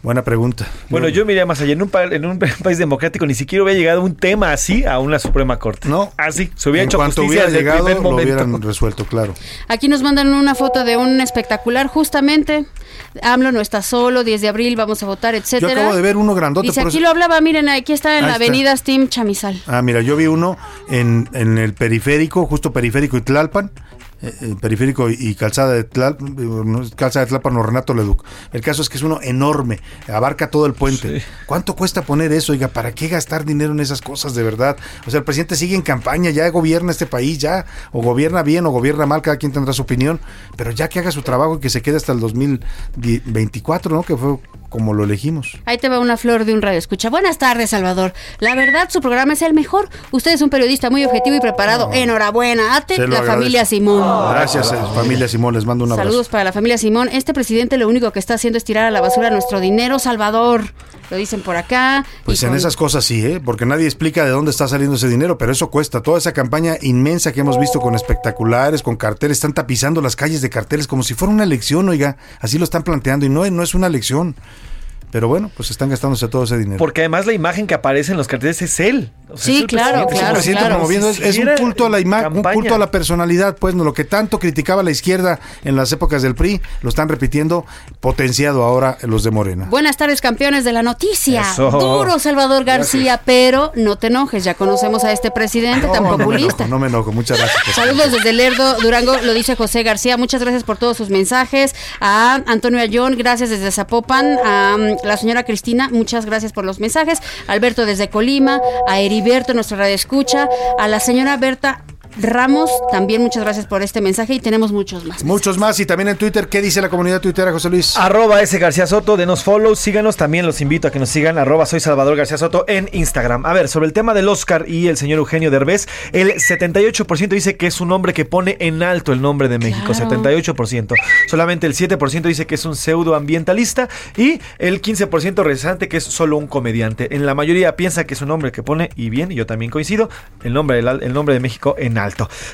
Buena pregunta. Bueno, yo me iría más allá. En un, pa- en un país democrático ni siquiera hubiera llegado un tema así a una Suprema Corte. No. Así. Se hubiera en hecho cuanto justicia hubiera desde el llegado, primer lo hubieran resuelto, claro. Aquí nos mandan una foto de un espectacular, justamente. AMLO no está solo, 10 de abril, vamos a votar, etcétera. acabo de ver uno grandote, Dice, por aquí eso- lo hablaba, miren, aquí está en Ahí la está. avenida Steam Chamizal. Ah, mira, yo vi uno en, en el periférico, justo periférico y Tlalpan, eh, eh, periférico y, y calzada de Tlalpan, calzada de Tlalpan o Renato Leduc. El caso es que es uno enorme, abarca todo el puente. ¿Cuánto cuesta poner eso? Oiga, ¿para qué gastar dinero en esas cosas de verdad? O sea, el presidente sigue en campaña, ya gobierna este país, ya, o gobierna bien o gobierna mal, cada quien tendrá su opinión, pero ya que haga su trabajo y que se quede hasta el 2024, ¿no? Que fue como lo elegimos. Ahí te va una flor de un radio escucha. Buenas tardes, Salvador. La verdad, su programa es el mejor. Usted es un periodista muy objetivo y preparado. Enhorabuena. Ate la agradezco. familia Simón. Gracias, eh, familia Simón, les mando un abrazo. Saludos para la familia Simón. Este presidente lo único que está haciendo es tirar a la basura nuestro dinero, Salvador. Lo dicen por acá. Pues en con- esas cosas sí, ¿eh? porque nadie explica de dónde está saliendo ese dinero, pero eso cuesta. Toda esa campaña inmensa que hemos visto con espectaculares, con carteles, están tapizando las calles de carteles como si fuera una elección, oiga, así lo están planteando y no, no es una elección. pero bueno, pues están gastándose todo ese dinero. Porque además la imagen que aparece en los carteles es él. O sea, Sí, el claro, presidente. Es el presidente promoviendo, es, es un culto a la imagen, un culto a la personalidad, pues lo que tanto criticaba la izquierda en las épocas del PRI, lo están repitiendo, potenciado ahora los de Morena. Buenas tardes, campeones de la noticia. Eso. Duro, Salvador García, pero no te enojes, ya conocemos a este presidente tan no, no me populista. enojo, no me enojo, muchas gracias. Saludos desde Lerdo, Durango, lo dice José García. Muchas gracias por todos sus mensajes. A Antonio Ayón, gracias desde Zapopan. A mm, la señora Cristina, muchas gracias por los mensajes. Alberto desde Colima. A Heriberto, nuestra radio escucha. A la señora Berta Ramos, también muchas gracias por este mensaje y tenemos muchos más. Muchos más y también en Twitter, ¿qué dice la comunidad tuitera, José Luis? Arroba S García Soto, denos follow, síganos, también los invito a que nos sigan, arroba soy Salvador García Soto en Instagram. A ver, sobre el tema del Oscar y el señor Eugenio Derbez, el 78% dice que es un hombre que pone en alto el nombre de México, Claro. 78%. Solamente el 7% dice que es un pseudoambientalista y el 15% restante que es solo un comediante. En la mayoría piensa que es un hombre que pone, y bien, y yo también coincido, el nombre, el nombre de México en alto.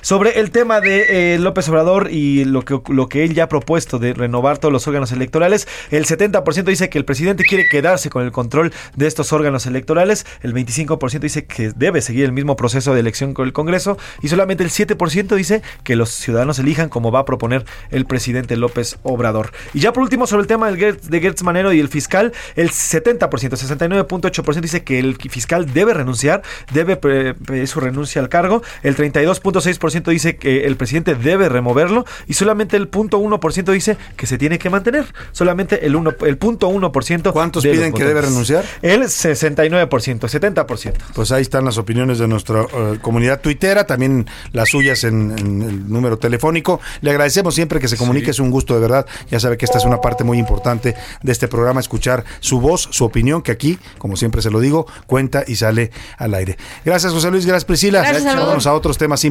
Sobre el tema de eh, López Obrador y lo que, lo que él ya ha propuesto de renovar todos los órganos electorales, el 70% dice que el presidente quiere quedarse con el control de estos órganos electorales, el 25% dice que debe seguir el mismo proceso de elección con el Congreso y solamente el 7% dice que los ciudadanos elijan como va a proponer el presidente López Obrador. Y ya por último sobre el tema del de Gertz Manero y el fiscal, el 70%, 69.8% dice que el fiscal debe renunciar, debe pedir su renuncia al cargo, el 32.6% dice que el presidente debe removerlo y solamente el 0.1% dice que se tiene que mantener. Solamente el 1 el 0.1% ¿Cuántos de piden que debe renunciar? El 69%, 70%. Pues ahí están las opiniones de nuestra eh, comunidad tuitera, también las suyas en, en el número telefónico. Le agradecemos siempre que se comunique, es un gusto de verdad. Ya sabe que esta es una parte muy importante de este programa, escuchar su voz, su opinión, que aquí, como siempre se lo digo, cuenta y sale al aire. Gracias, José Luis, gracias, Priscila. Gracias. Vámonos a otros temas importantes.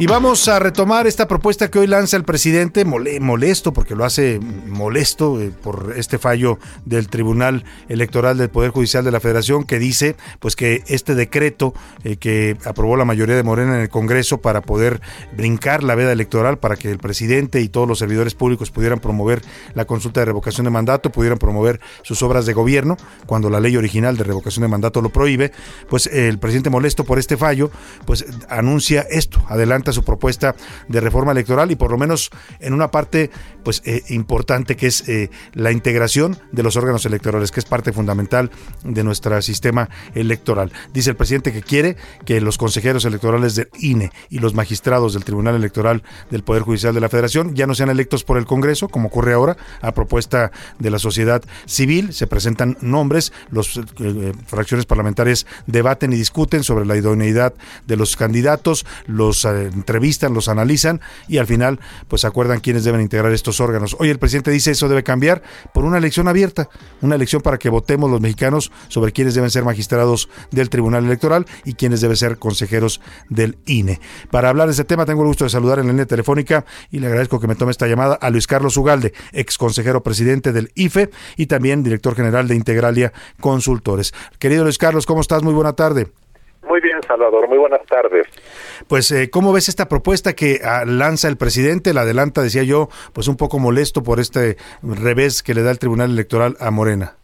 Y vamos a retomar esta propuesta que hoy lanza el presidente, mole- molesto, porque lo hace molesto eh, por este fallo del Tribunal Electoral del Poder Judicial de la Federación, que dice pues que este decreto eh, que aprobó la mayoría de Morena en el Congreso para poder brincar la veda electoral, para que el presidente y todos los servidores públicos pudieran promover la consulta de revocación de mandato, pudieran promover sus obras de gobierno, cuando la ley original de revocación de mandato lo prohíbe, pues el presidente molesto por este fallo, pues anuncia esto, adelanta su propuesta de reforma electoral y por lo menos en una parte pues eh, importante que es eh, la integración de los órganos electorales, que es parte fundamental de nuestro sistema electoral. Dice el presidente que quiere que los consejeros electorales del INE y los magistrados del Tribunal Electoral del Poder Judicial de la Federación ya no sean electos por el Congreso, como ocurre ahora, a propuesta de la sociedad civil. Se presentan nombres, las fracciones parlamentarias debaten y discuten sobre la idoneidad de los candidatos, los eh, entrevistan, los analizan y al final pues acuerdan quiénes deben integrar estos órganos. Hoy el presidente dice eso debe cambiar por una elección abierta, una elección para que votemos los mexicanos sobre quiénes deben ser magistrados del Tribunal Electoral y quiénes deben ser consejeros del INE. Para hablar de este tema tengo el gusto de saludar en la línea telefónica y le agradezco que me tome esta llamada a Luis Carlos Ugalde, ex consejero presidente del IFE y también director general de Integralia Consultores. Querido Luis Carlos, ¿cómo estás? Muy buena tarde. Salvador. Muy buenas tardes. Pues, eh, ¿cómo ves esta propuesta que ah, lanza el presidente? La adelanta, decía yo, pues un poco molesto por este revés que le da el Tribunal Electoral a Morena.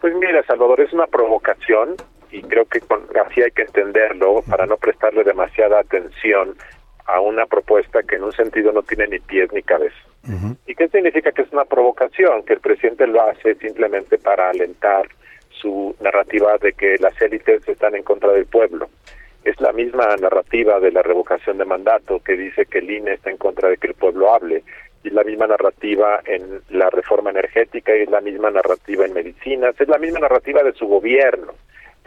Pues mira, Salvador, es una provocación y creo que con, así hay que entenderlo para no prestarle demasiada atención a una propuesta que en un sentido no tiene ni pies ni cabeza. ¿Y qué significa que es una provocación? Que el presidente lo hace simplemente para alentar su narrativa de que las élites están en contra del pueblo. Es la misma narrativa de la revocación de mandato que dice que el INE está en contra de que el pueblo hable. Y es la misma narrativa en la reforma energética y es la misma narrativa en medicinas, es la misma narrativa de su gobierno.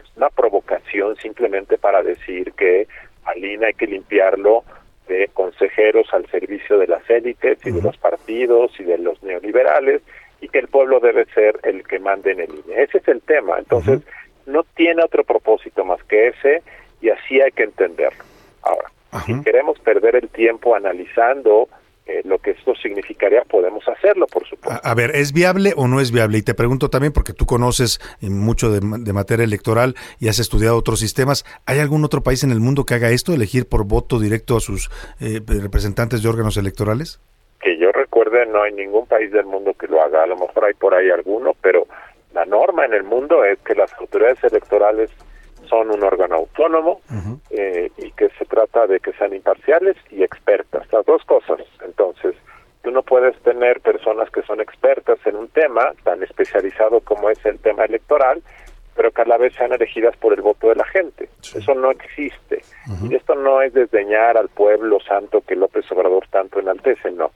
Es una provocación simplemente para decir que al INE hay que limpiarlo de consejeros al servicio de las élites y de los partidos y de los neoliberales y que el pueblo debe ser el que mande en el INE. Ese es el tema. Entonces, no tiene otro propósito más que ese y así hay que entenderlo. Ahora, si queremos perder el tiempo analizando eh, lo que esto significaría, podemos hacerlo, por supuesto. A, a ver, ¿es viable o no es viable? Y te pregunto también, porque tú conoces eh, mucho de, de materia electoral y has estudiado otros sistemas, ¿hay algún otro país en el mundo que haga esto, elegir por voto directo a sus eh, representantes de órganos electorales? Que yo recuerde no hay ningún país del mundo que lo haga, a lo mejor hay por ahí alguno, pero la norma en el mundo es que las autoridades electorales son un órgano autónomo eh, y que se trata de que sean imparciales y expertas, las dos cosas. Entonces, tú no puedes tener personas que son expertas en un tema tan especializado como es el tema electoral, pero que a la vez sean elegidas por el voto de la gente. Eso no existe. Y esto no es desdeñar al pueblo santo que López Obrador tanto enaltece, no.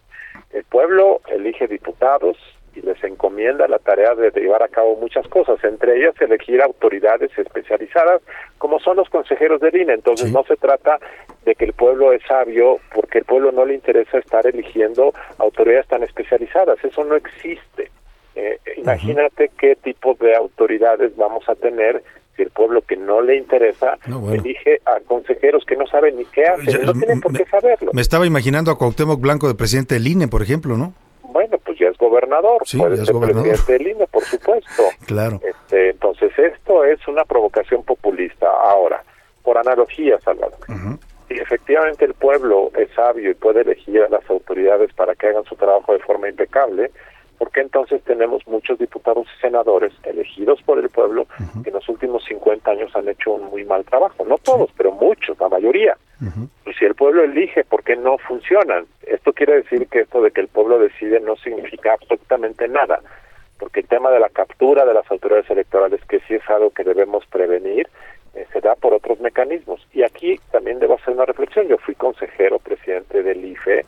El pueblo elige diputados y les encomienda la tarea de llevar a cabo muchas cosas, entre ellas elegir autoridades especializadas como son los consejeros del INE. Entonces no se trata de que el pueblo es sabio porque el pueblo no le interesa estar eligiendo autoridades tan especializadas. Eso no existe. Eh, Imagínate qué tipo de autoridades vamos a tener si el pueblo que no le interesa elige a consejeros que no saben ni qué hacen, Ya, no tienen por me- qué saberlo. Me estaba imaginando a Cuauhtémoc Blanco de presidente del INE, por ejemplo, ¿no? Bueno, pues ya es gobernador, Sí, puede ya es ser gobernador. presidente del INE, por supuesto. Claro. Este, entonces, esto es una provocación populista. Ahora, por analogía, Salvador, si efectivamente el pueblo es sabio y puede elegir a las autoridades para que hagan su trabajo de forma impecable, ¿por qué entonces tenemos muchos diputados y senadores elegidos por el pueblo que en los últimos 50 años han hecho un muy mal trabajo? No todos, pero muchos, la mayoría. Y si el pueblo elige, ¿por qué no funcionan? Esto quiere decir que esto de que el pueblo decide no significa absolutamente nada, porque el tema de la captura de las autoridades electorales, que sí es algo que debemos prevenir, eh, se da por otros mecanismos. Y aquí también debo hacer una reflexión. Yo fui consejero presidente del IFE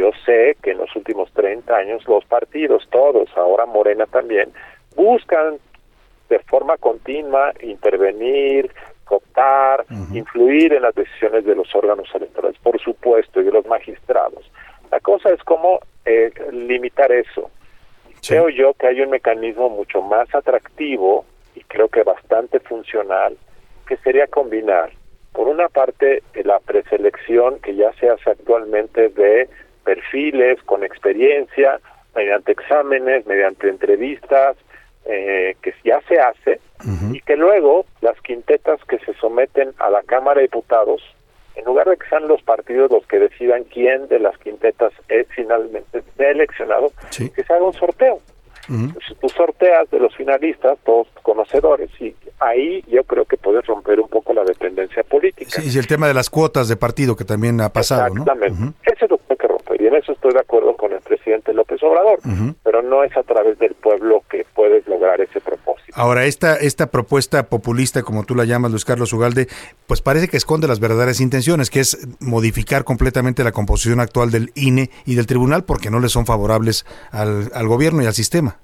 yo sé que en los últimos 30 años los partidos, todos, ahora Morena también, buscan de forma continua intervenir, cooptar, influir en las decisiones de los órganos electorales, por supuesto, y de los magistrados. La cosa es cómo eh, limitar eso. Creo yo que hay un mecanismo mucho más atractivo y creo que bastante funcional, que sería combinar, por una parte, la preselección que ya se hace actualmente de perfiles con experiencia, mediante exámenes, mediante entrevistas, eh, que ya se hace, y que luego las quintetas que se someten a la Cámara de Diputados, en lugar de que sean los partidos los que decidan quién de las quintetas es finalmente seleccionado, que se haga un sorteo. Si tú sorteas de los finalistas, todos conocedores, y ahí yo creo que puedes romper un poco la dependencia política. Sí, y el tema de las cuotas de partido que también ha pasado, ¿no? Exactamente. Eso es lo y en eso estoy de acuerdo con el presidente López Obrador, pero no es a través del pueblo que puedes lograr ese propósito. Ahora, esta, esta propuesta populista, como tú la llamas, Luis Carlos Ugalde, pues parece que esconde las verdaderas intenciones, que es modificar completamente la composición actual del INE y del tribunal porque no le son favorables al, al gobierno y al sistema.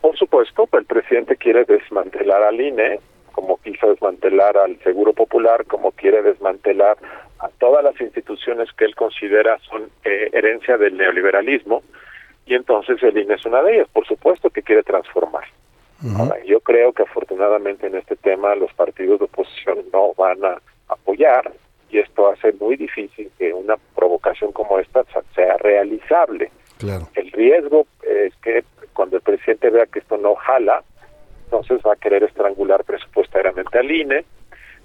Por supuesto, el presidente quiere desmantelar al INE, como quiso desmantelar al Seguro Popular, como quiere desmantelar a todas las instituciones que él considera son eh, herencia del neoliberalismo, y entonces el INE es una de ellas. Por supuesto que quiere transformar. Ahora, yo creo que afortunadamente en este tema los partidos de oposición no van a apoyar, y esto hace muy difícil que una provocación como esta sea realizable. Claro. El riesgo es que cuando el presidente vea que esto no jala, entonces va a querer estrangular presupuestariamente al INE.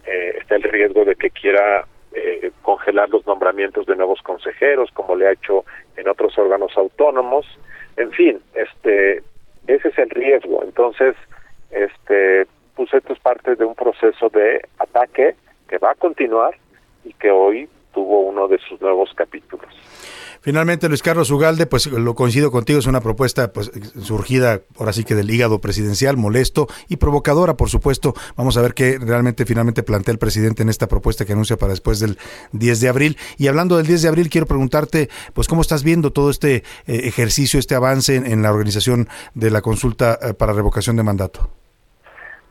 Eh, está el riesgo de que quiera eh, congelar los nombramientos de nuevos consejeros, como le ha hecho en otros órganos autónomos. En fin, este, ese es el riesgo. Entonces, este, pues esto es parte de un proceso de ataque que va a continuar y que hoy tuvo uno de sus nuevos capítulos. Finalmente, Luis Carlos Ugalde, pues lo coincido contigo, es una propuesta pues surgida ahora sí que del hígado presidencial, molesto y provocadora, por supuesto. Vamos a ver qué realmente finalmente plantea el presidente en esta propuesta que anuncia para después del 10 de abril. Y hablando del 10 de abril, quiero preguntarte, pues cómo estás viendo todo este eh, ejercicio, este avance en, en la organización de la consulta eh, para revocación de mandato.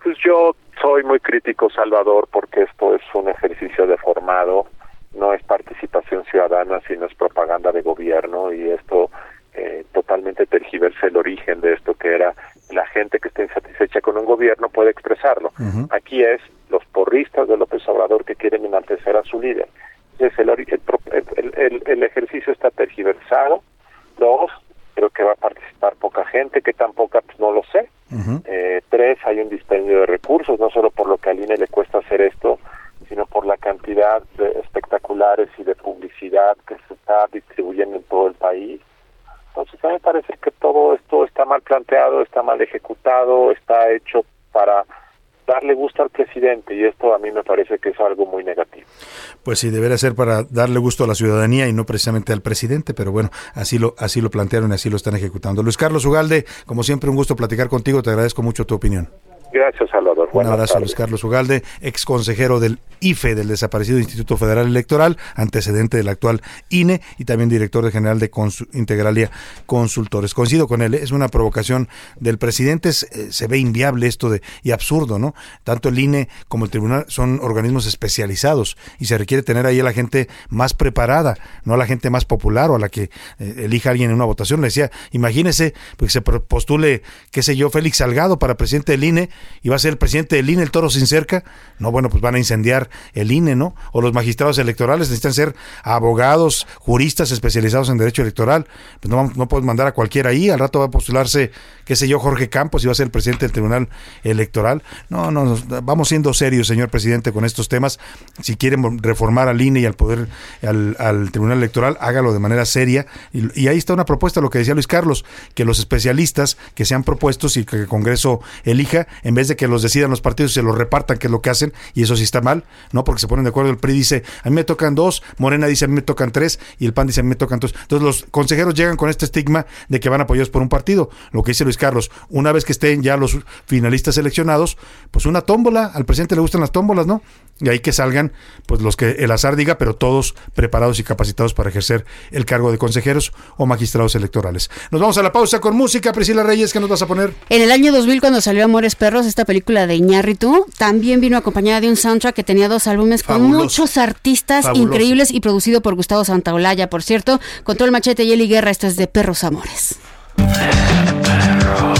Pues yo soy muy crítico, Salvador, porque esto es un ejercicio deformado, no es participación ciudadana, sino es propaganda de gobierno y esto eh, totalmente tergiversa el origen de esto que era la gente que está insatisfecha con un gobierno puede expresarlo. Aquí es los porristas de López Obrador que quieren enaltecer a su líder. Entonces el, el, el- el- ejercicio está tergiversado. Dos, creo que va a participar poca gente, que tan poca, pues no lo sé. Eh, tres, hay un dispendio de recursos, no solo por lo que al INE le cuesta hacer esto, sino por la cantidad de espectaculares y de publicidad que se está distribuyendo en todo el país. Entonces a mí me parece que todo esto está mal planteado, está mal ejecutado, está hecho para darle gusto al presidente y esto a mí me parece que es algo muy negativo. Pues sí, debería ser para darle gusto a la ciudadanía y no precisamente al presidente, pero bueno, así lo, así lo plantearon y así lo están ejecutando. Luis Carlos Ugalde, como siempre un gusto platicar contigo, te agradezco mucho tu opinión. Gracias, Salvador. Un Buenas abrazo, tardes. Luis Carlos Ugalde, ex consejero del IFE, del desaparecido Instituto Federal Electoral, antecedente del actual INE y también director general de Consu- Integralia Consultores. Coincido con él, ¿eh? es una provocación del presidente, es- eh, se ve inviable esto de y absurdo, ¿no? Tanto el INE como el tribunal son organismos especializados y se requiere tener ahí a la gente más preparada, no a la gente más popular o a la que eh, elija alguien en una votación. Le decía, imagínese pues, que se postule, qué sé yo, Félix Salgado para presidente del INE y va a ser el presidente del INE el toro sin cerca. No, bueno, pues van a incendiar el INE, ¿no? O los magistrados electorales necesitan ser abogados, juristas especializados en derecho electoral. Pues no, no puedes mandar a cualquiera ahí. Al rato va a postularse, qué sé yo, Jorge Campos y va a ser el presidente del Tribunal Electoral. No, no, vamos siendo serios, señor presidente, con estos temas. Si quieren reformar al INE y al poder, al, al Tribunal Electoral, hágalo de manera seria. Y, ahí está una propuesta, lo que decía Luis Carlos, que los especialistas que sean propuestos y que el Congreso elija, vez de que los decidan los partidos y se los repartan, que es lo que hacen, y eso sí está mal, ¿no? Porque se ponen de acuerdo, el PRI dice, a mí me tocan dos, Morena dice, a mí me tocan tres, y el PAN dice, a mí me tocan dos. Entonces los consejeros llegan con este estigma de que van apoyados por un partido. Lo que dice Luis Carlos, una vez que estén ya los finalistas seleccionados, pues una tómbola, al presidente le gustan las tómbolas, ¿no? Y ahí que salgan, pues los que el azar diga, pero todos preparados y capacitados para ejercer el cargo de consejeros o magistrados electorales. Nos vamos a la pausa con música, Priscila Reyes, ¿qué nos vas a poner? En el año 2000, cuando salió Amores Perros, esta película de Iñárritu, también vino acompañada de un soundtrack que tenía dos álbumes con muchos artistas Fabuloso. increíbles y producido por Gustavo Santaolalla, por cierto. Con todo el machete y Eli Guerra, esto es de Perros Amores. Borrarlo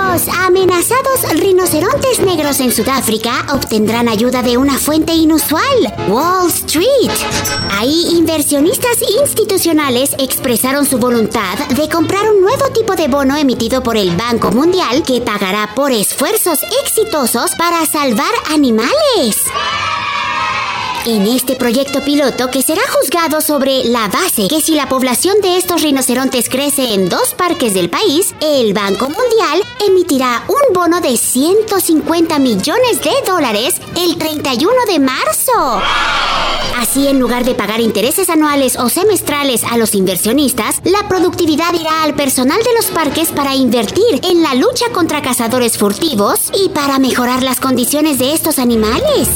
Los amenazados rinocerontes negros en Sudáfrica obtendrán ayuda de una fuente inusual, Wall Street. Ahí inversionistas institucionales expresaron su voluntad de comprar un nuevo tipo de bono emitido por el Banco Mundial que pagará por esfuerzos exitosos para salvar animales. En este proyecto piloto que será juzgado sobre la base que si la población de estos rinocerontes crece en dos parques del país, el Banco Mundial emitirá un bono de 150 millones de dólares el 31 de marzo. Así, en lugar de pagar intereses anuales o semestrales a los inversionistas, la productividad irá al personal de los parques para invertir en la lucha contra cazadores furtivos y para mejorar las condiciones de estos animales.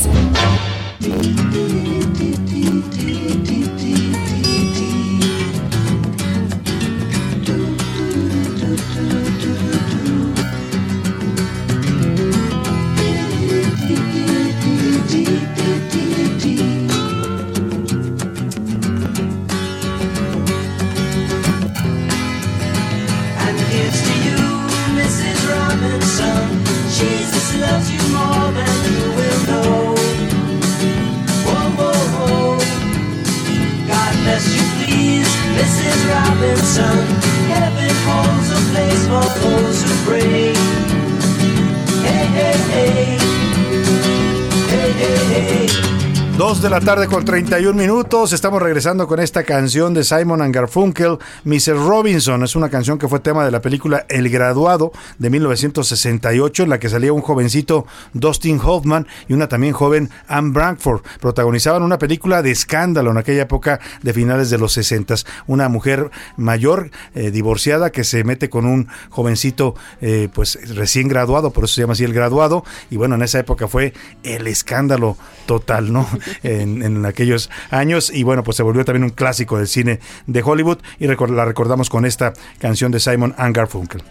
2 de la tarde con 31 minutos. Estamos regresando con esta canción de Simon and Garfunkel, "Mr. Robinson. Es una canción que fue tema de la película El Graduado de 1968, en la que salía un jovencito Dustin Hoffman y una también joven Anne Brankford. Protagonizaban una película de escándalo en aquella época de finales de los 60. Una mujer mayor, eh, divorciada, que se mete con un jovencito, eh, pues recién graduado, por eso se llama así el graduado. Y bueno, en esa época fue el escándalo total, ¿no? En, aquellos años y bueno, pues se volvió también un clásico del cine de Hollywood y la recordamos con esta canción de Simon and Garfunkel.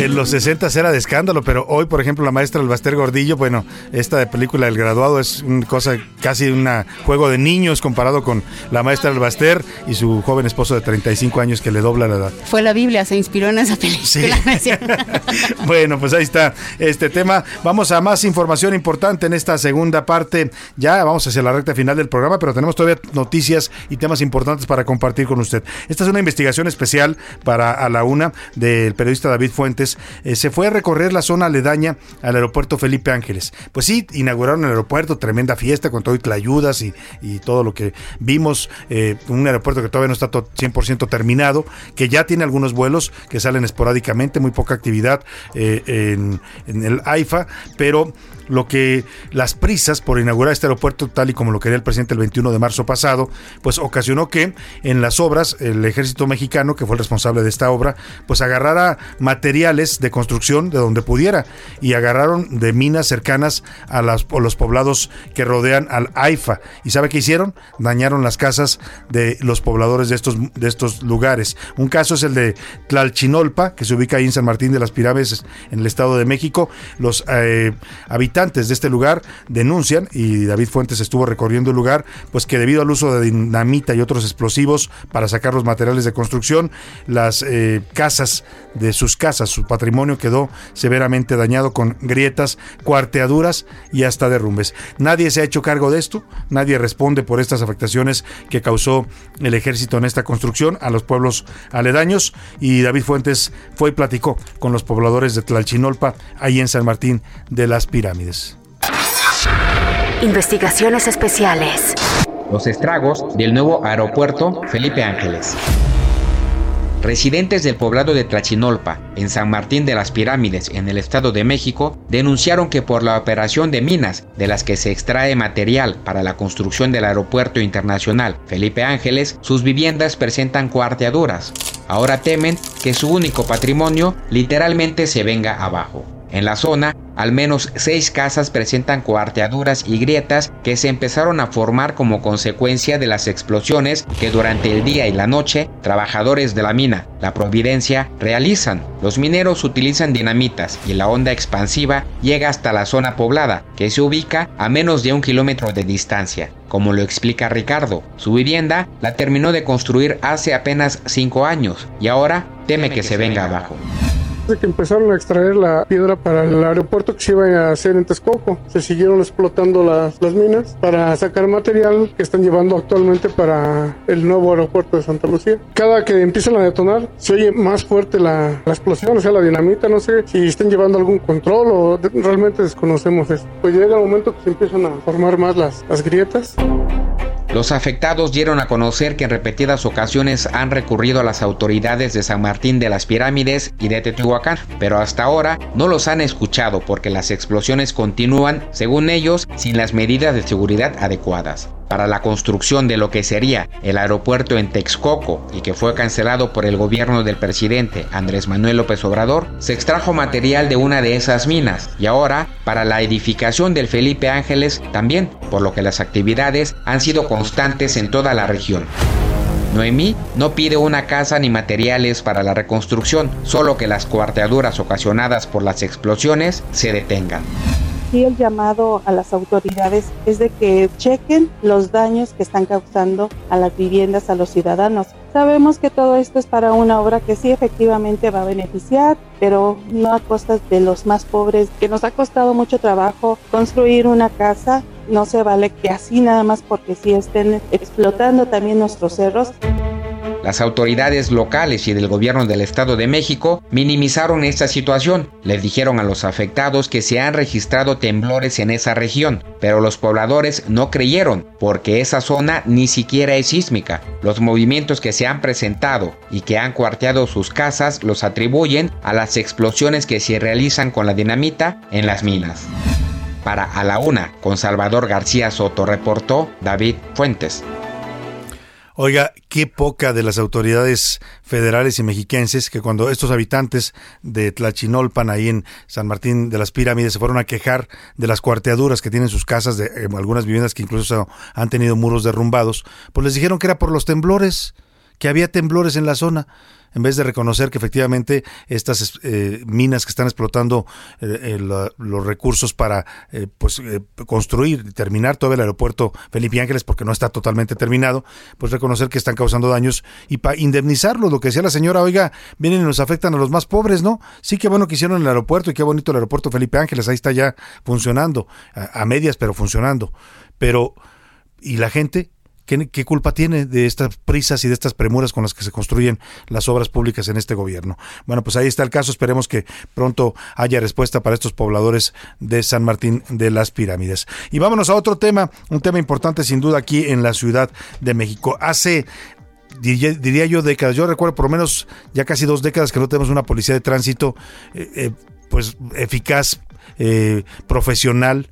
En los 60 era de escándalo, pero hoy, por ejemplo, la maestra Albaster Gordillo, bueno, esta de película El Graduado es una cosa casi un juego de niños comparado con la maestra Albaster y su joven esposo de 35 años que le dobla la edad. Fue la Biblia, se inspiró en esa película. ¿no es cierto? Bueno, pues ahí está este tema. Vamos a más información importante en esta segunda parte. Ya vamos hacia la recta final del programa, pero tenemos todavía noticias y temas importantes para compartir con usted. Esta es una investigación especial para a la una del periodista David Fuentes. Eh, se fue a recorrer la zona aledaña al aeropuerto Felipe Ángeles. Pues sí, inauguraron el aeropuerto, tremenda fiesta con todo y ayudas y, y todo lo que vimos. eh, un aeropuerto que todavía no está to- 100% terminado, que ya tiene algunos vuelos que salen esporádicamente, muy poca actividad eh, en, en el AIFA, pero lo que las prisas por inaugurar este aeropuerto, tal y como lo quería el presidente el 21 de marzo pasado, pues ocasionó que en las obras el ejército mexicano, que fue el responsable de esta obra, pues agarrara materiales de construcción de donde pudiera y agarraron de minas cercanas a, los poblados que rodean al AIFA. ¿Y sabe qué hicieron? Dañaron las casas de los pobladores de estos, de estos lugares. Un caso es el de Tlalchinolpa, que se ubica ahí en San Martín de las Pirámides, en el Estado de México. Los eh, habitantes de este lugar denuncian, y David Fuentes estuvo recorriendo el lugar, pues que debido al uso de dinamita y otros explosivos para sacar los materiales de construcción, las eh, casas de sus casas, su patrimonio quedó severamente dañado con grietas, cuarteaduras y hasta derrumbes. Nadie se ha hecho cargo de esto, nadie responde por estas afectaciones que causó el ejército en esta construcción a los pueblos aledaños y David Fuentes fue y platicó con los pobladores de Tlalchinolpa, ahí en San Martín de las Pirámides. Investigaciones especiales. Los estragos del nuevo aeropuerto Felipe Ángeles. Residentes del poblado de Tlachinolpa, en San Martín de las Pirámides, en el Estado de México, denunciaron que por la operación de minas de las que se extrae material para la construcción del Aeropuerto Internacional Felipe Ángeles, sus viviendas presentan cuarteaduras. Ahora temen que su único patrimonio literalmente se venga abajo. En la zona, al menos seis casas presentan cuarteaduras y grietas que se empezaron a formar como consecuencia de las explosiones que durante el día y la noche trabajadores de la mina, la Providencia, realizan. Los mineros utilizan dinamitas y la onda expansiva llega hasta la zona poblada, que se ubica a menos de un kilómetro de distancia. Como lo explica Ricardo, su vivienda la terminó de construir hace apenas cinco años y ahora teme que se venga abajo. Desde que empezaron a extraer la piedra para el aeropuerto que se iba a hacer en Texcoco, se siguieron explotando las, las minas para sacar material que están llevando actualmente para el nuevo aeropuerto de Santa Lucía. Cada que empiezan a detonar, se oye más fuerte la, la explosión, o sea, la dinamita. No sé si están llevando algún control o de- realmente desconocemos eso. Pues llega el momento que se empiezan a formar más las, las grietas. Los afectados dieron a conocer que en repetidas ocasiones han recurrido a las autoridades de San Martín de las Pirámides y de Teotihuacán, pero hasta ahora no los han escuchado porque las explosiones continúan, según ellos, sin las medidas de seguridad adecuadas. Para la construcción de lo que sería el aeropuerto en Texcoco y que fue cancelado por el gobierno del presidente Andrés Manuel López Obrador, se extrajo material de una de esas minas y ahora para la edificación del Felipe Ángeles también, por lo que las actividades han sido constantes en toda la región. Noemí no pide una casa ni materiales para la reconstrucción, solo que las cuarteaduras ocasionadas por las explosiones se detengan. Sí, el llamado a las autoridades es de que chequen los daños que están causando a las viviendas, a los ciudadanos. Sabemos que todo esto es para una obra que sí efectivamente va a beneficiar, pero no a costas de los más pobres, que nos ha costado mucho trabajo construir una casa. No se vale que así nada más porque sí estén explotando también nuestros cerros. Las autoridades locales y del gobierno del Estado de México minimizaron esta situación. Les dijeron a los afectados que se han registrado temblores en esa región, pero los pobladores no creyeron porque esa zona ni siquiera es sísmica. Los movimientos que se han presentado y que han cuarteado sus casas los atribuyen a las explosiones que se realizan con la dinamita en las minas. Para A la Una, con Salvador García Soto, reportó David Fuentes. Oiga, qué poca de las autoridades federales y mexiquenses que cuando estos habitantes de Tlachinolpan, ahí en San Martín de las Pirámides, se fueron a quejar de las cuarteaduras que tienen sus casas, de eh, algunas viviendas que incluso han tenido muros derrumbados, pues les dijeron que era por los temblores, que había temblores en la zona en vez de reconocer que efectivamente estas eh, minas que están explotando eh, eh, los recursos para eh, pues construir terminar todo el aeropuerto Felipe Ángeles porque no está totalmente terminado, pues reconocer que están causando daños y para indemnizarlos, lo que decía la señora, oiga, vienen y nos afectan a los más pobres, ¿no? Sí que bueno que hicieron el aeropuerto y qué bonito el aeropuerto Felipe Ángeles, ahí está ya funcionando, a medias pero funcionando. Pero ¿y la gente? ¿Qué, culpa tiene de estas prisas y de estas premuras con las que se construyen las obras públicas en este gobierno? Bueno, pues ahí está el caso. Esperemos que pronto haya respuesta para estos pobladores de San Martín de las Pirámides. Y vámonos a otro tema, un tema importante sin duda aquí en la Ciudad de México. Hace diría, diría yo décadas, yo recuerdo por lo menos ya casi dos décadas que no tenemos una policía de tránsito eh, eh, pues eficaz, eh, profesional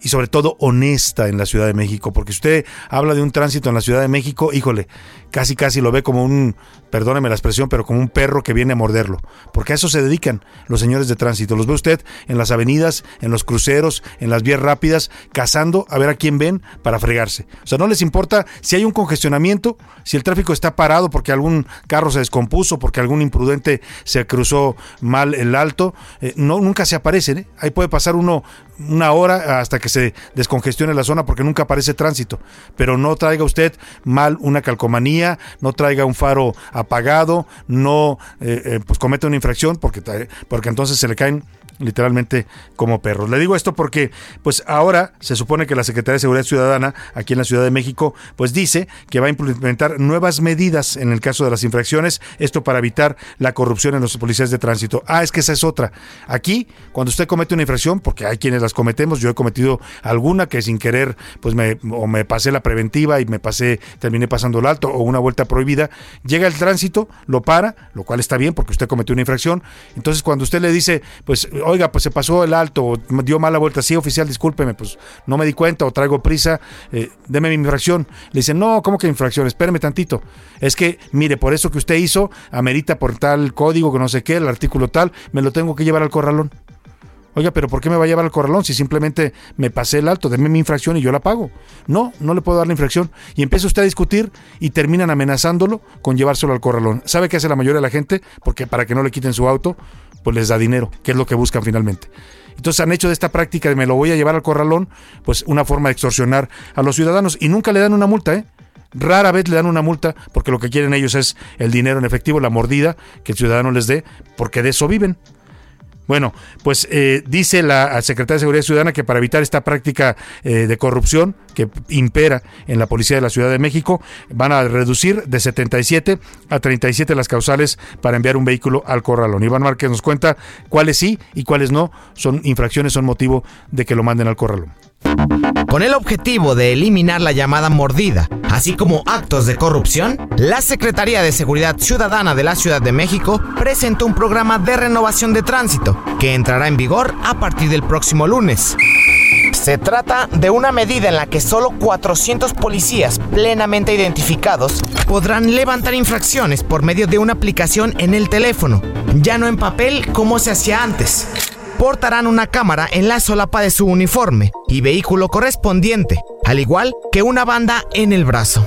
y sobre todo honesta en la Ciudad de México, porque usted habla de un tránsito en la Ciudad de México, híjole, casi casi lo ve como un, perdóneme la expresión, pero como un perro que viene a morderlo, porque a eso se dedican los señores de tránsito. Los ve usted en las avenidas, en los cruceros, en las vías rápidas, cazando a ver a quién ven para fregarse. O sea, no les importa si hay un congestionamiento, si el tráfico está parado porque algún carro se descompuso, porque algún imprudente se cruzó mal el alto, eh, no nunca se aparecen. ¿eh? Ahí puede pasar uno una hora hasta que se descongestione la zona porque nunca aparece tránsito. Pero no traiga usted mal una calcomanía, no traiga un faro apagado, no eh, eh, pues cometa una infracción porque, porque entonces se le caen literalmente como perros. Le digo esto porque pues ahora se supone que la Secretaría de Seguridad Ciudadana aquí en la Ciudad de México pues dice que va a implementar nuevas medidas en el caso de las infracciones, esto para evitar la corrupción en los policías de tránsito. Ah, es que esa es otra. Aquí cuando usted comete una infracción, porque hay quienes las cometemos, yo he cometido alguna que sin querer pues me o me pasé la preventiva y me pasé terminé pasando el alto o una vuelta prohibida, llega el tránsito, lo para, lo cual está bien porque usted cometió una infracción. Entonces cuando usted le dice, pues oiga, pues se pasó el alto, o dio mala vuelta, sí, oficial, discúlpeme, pues no me di cuenta o traigo prisa, eh, deme mi infracción. Le dicen, no, ¿cómo que infracción? Espéreme tantito. Es que, mire, por eso que usted hizo, amerita por tal código que no sé qué, el artículo tal, me lo tengo que llevar al corralón. Oiga, pero ¿por qué me va a llevar al corralón si simplemente me pasé el alto? Deme mi infracción y yo la pago. No, no le puedo dar la infracción. Y empieza usted a discutir y terminan amenazándolo con llevárselo al corralón. ¿Sabe qué hace la mayoría de la gente? Porque para que no le quiten su auto, pues les da dinero, que es lo que buscan finalmente. Entonces han hecho de esta práctica de me lo voy a llevar al corralón, pues una forma de extorsionar a los ciudadanos y nunca le dan una multa, ¿eh? Rara vez le dan una multa porque lo que quieren ellos es el dinero en efectivo, la mordida que el ciudadano les dé, porque de eso viven. Bueno, pues eh, dice la Secretaría de Seguridad Ciudadana que para evitar esta práctica eh, de corrupción que impera en la Policía de la Ciudad de México, van a reducir de 77 a 37 las causales para enviar un vehículo al corralón. Iván Márquez nos cuenta cuáles sí y cuáles no son infracciones, son motivo de que lo manden al corralón. Con el objetivo de eliminar la llamada mordida, así como actos de corrupción, la Secretaría de Seguridad Ciudadana de la Ciudad de México presentó un programa de renovación de tránsito que entrará en vigor a partir del próximo lunes. Se trata de una medida en la que solo 400 policías plenamente identificados podrán levantar infracciones por medio de una aplicación en el teléfono, ya no en papel como se hacía antes portarán una cámara en la solapa de su uniforme y vehículo correspondiente, al igual que una banda en el brazo.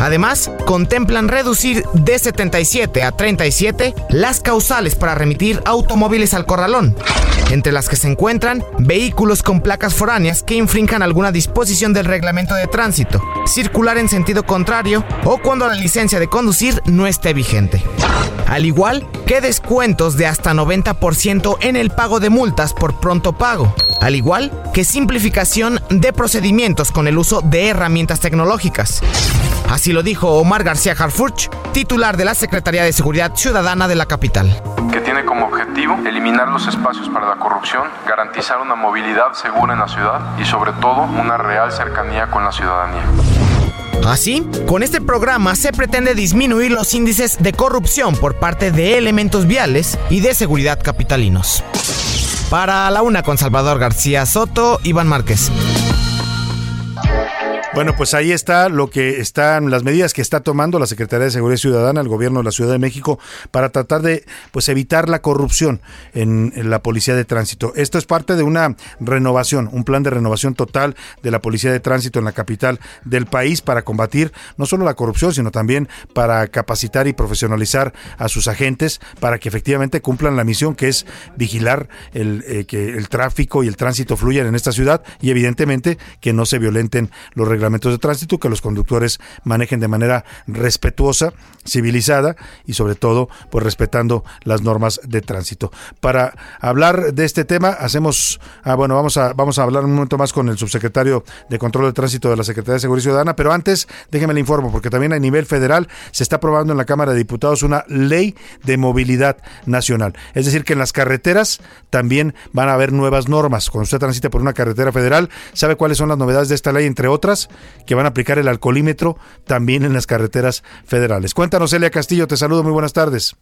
Además, contemplan reducir de 77 a 37 las causales para remitir automóviles al corralón, entre las que se encuentran vehículos con placas foráneas que infrinjan alguna disposición del reglamento de tránsito, circular en sentido contrario o cuando la licencia de conducir no esté vigente. Al igual que descuentos de hasta 90% en el pago de multas por pronto pago, al igual que simplificación de procedimientos con el uso de herramientas tecnológicas. Así lo dijo Omar García Harfuch, titular de la Secretaría de Seguridad Ciudadana de la capital. que tiene como objetivo eliminar los espacios para la corrupción, garantizar una movilidad segura en la ciudad y sobre todo una real cercanía con la ciudadanía. Así, con este programa se pretende disminuir los índices de corrupción por parte de elementos viales y de seguridad capitalinos. Para la una con Salvador García Soto, Iván Márquez. Bueno, pues ahí está lo que están las medidas que está tomando la Secretaría de Seguridad Ciudadana, el gobierno de la Ciudad de México para tratar de pues evitar la corrupción en, la Policía de Tránsito. Esto es parte de una renovación, un plan de renovación total de la Policía de Tránsito en la capital del país para combatir no solo la corrupción, sino también para capacitar y profesionalizar a sus agentes para que efectivamente cumplan la misión que es vigilar el eh, que el tráfico y el tránsito fluyan en esta ciudad y evidentemente que no se violenten los reglamentos de tránsito, que los conductores manejen de manera respetuosa, civilizada y sobre todo pues respetando las normas de tránsito. Para hablar de este tema hacemos ah, bueno, vamos a vamos a hablar un momento más con el subsecretario de Control de Tránsito de la Secretaría de Seguridad Ciudadana, pero antes déjeme le informo porque también a nivel federal se está aprobando en la Cámara de Diputados una ley de movilidad nacional. Es decir, que en las carreteras también van a haber nuevas normas. Cuando usted transite por una carretera federal, ¿sabe cuáles son las novedades de esta ley? Entre otras, que van a aplicar el alcoholímetro también en las carreteras federales. Cuéntanos, Elia Castillo, te saludo, muy buenas tardes.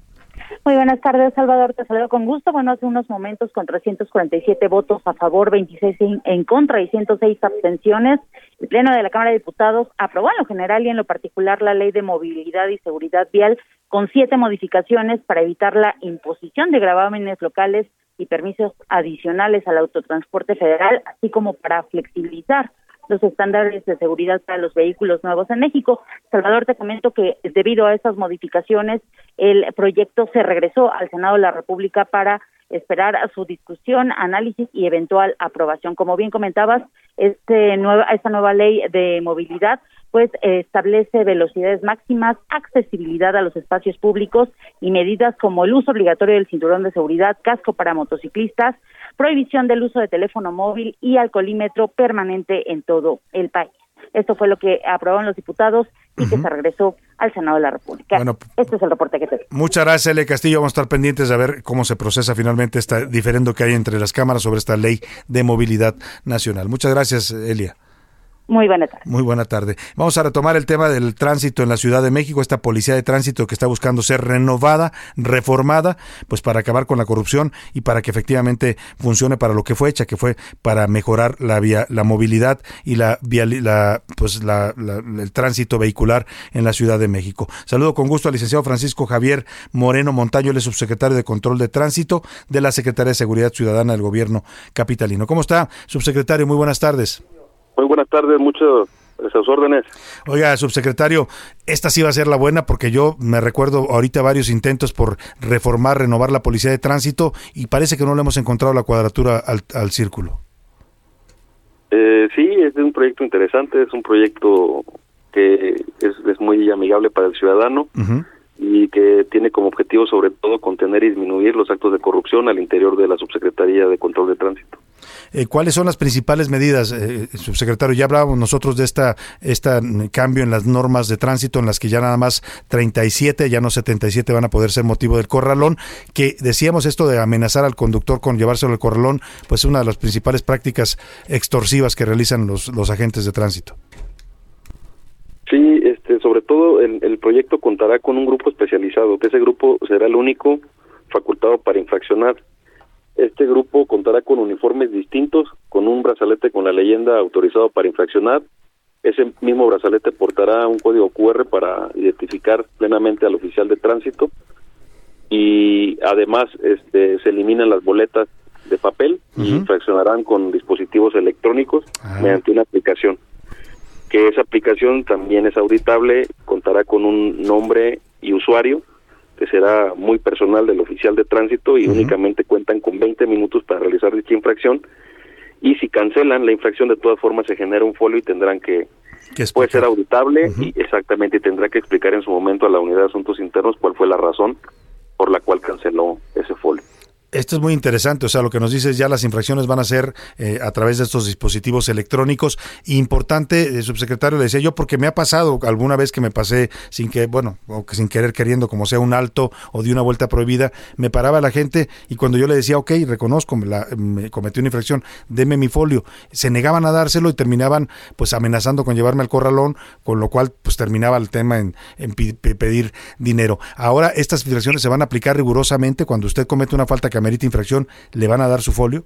Muy buenas tardes, Salvador. Te saludo con gusto. Bueno, hace unos momentos con 347 votos a favor, 26 en contra y 106 abstenciones, el Pleno de la Cámara de Diputados aprobó en lo general y en lo particular la Ley de Movilidad y Seguridad Vial con siete modificaciones para evitar la imposición de gravámenes locales y permisos adicionales al autotransporte federal, así como para flexibilizar los estándares de seguridad para los vehículos nuevos en México. Salvador, te comento que debido a estas modificaciones, el proyecto se regresó al Senado de la República para esperar a su discusión, análisis y eventual aprobación. Como bien comentabas, este nueva, esta nueva ley de movilidad pues establece velocidades máximas, accesibilidad a los espacios públicos y medidas como el uso obligatorio del cinturón de seguridad, casco para motociclistas, prohibición del uso de teléfono móvil y alcoholímetro permanente en todo el país. Esto fue lo que aprobaron los diputados y que se regresó al Senado de la República. Bueno, este es el reporte que te Muchas gracias, L. Castillo. Vamos a estar pendientes de ver cómo se procesa finalmente esta diferendo que hay entre las cámaras sobre esta ley de movilidad nacional. Muchas gracias, Elia. Muy buena tarde. Muy buena tarde. Vamos a retomar el tema del tránsito en la Ciudad de México, esta policía de tránsito que está buscando ser renovada, reformada, pues para acabar con la corrupción y para que efectivamente funcione para lo que fue hecha, que fue para mejorar la vía, la movilidad y la, la pues la, el tránsito vehicular en la Ciudad de México. Saludo con gusto al licenciado Francisco Javier Moreno Montaño, el subsecretario de Control de Tránsito de la Secretaría de Seguridad Ciudadana del Gobierno Capitalino. ¿Cómo está, subsecretario? Muy buenas tardes. Muy buenas tardes, muchas esas órdenes. Oiga, subsecretario, esta sí va a ser la buena porque yo me recuerdo ahorita varios intentos por reformar, renovar la policía de tránsito y parece que no le hemos encontrado la cuadratura al, al círculo. Eh, sí, es un proyecto interesante, es un proyecto que es, es muy amigable para el ciudadano uh -huh. y que tiene como objetivo sobre todo contener y disminuir los actos de corrupción al interior de la Subsecretaría de Control de Tránsito. Eh, ¿Cuáles son las principales medidas, eh, subsecretario? Ya hablábamos nosotros de esta, esta cambio en las normas de tránsito, en las que ya nada más 37, ya no 77 van a poder ser motivo del corralón, que decíamos esto de amenazar al conductor con llevárselo al corralón, pues es una de las principales prácticas extorsivas que realizan los, los agentes de tránsito. Sí, este, sobre todo el proyecto contará con un grupo especializado, que ese grupo será el único facultado para infraccionar este grupo contará con uniformes distintos, con un brazalete con la leyenda autorizado para infraccionar. Ese mismo brazalete portará un código QR para identificar plenamente al oficial de tránsito y además este, se eliminan las boletas de papel uh -huh. y infraccionarán con dispositivos electrónicos ah. mediante una aplicación. Que esa aplicación también es auditable, contará con un nombre y usuario que será muy personal del oficial de tránsito y uh -huh. únicamente cuentan con 20 minutos para realizar dicha infracción y si cancelan la infracción de todas formas se genera un folio y tendrán que puede ser auditable uh -huh. y exactamente tendrá que explicar en su momento a la unidad de asuntos internos cuál fue la razón por la cual canceló ese folio. Esto es muy interesante, o sea, lo que nos dices ya las infracciones van a ser eh, a través de estos dispositivos electrónicos. Importante, eh, subsecretario, le decía yo, porque me ha pasado alguna vez que me pasé sin que, bueno, o que sin querer queriendo, como sea un alto o de una vuelta prohibida, me paraba la gente y cuando yo le decía, ok, reconozco, me, la, me cometí una infracción, deme mi folio, se negaban a dárselo y terminaban pues amenazando con llevarme al corralón, con lo cual pues terminaba el tema en, en pedir dinero. Ahora estas infracciones se van a aplicar rigurosamente cuando usted comete una falta que amerita infracción, le van a dar su folio?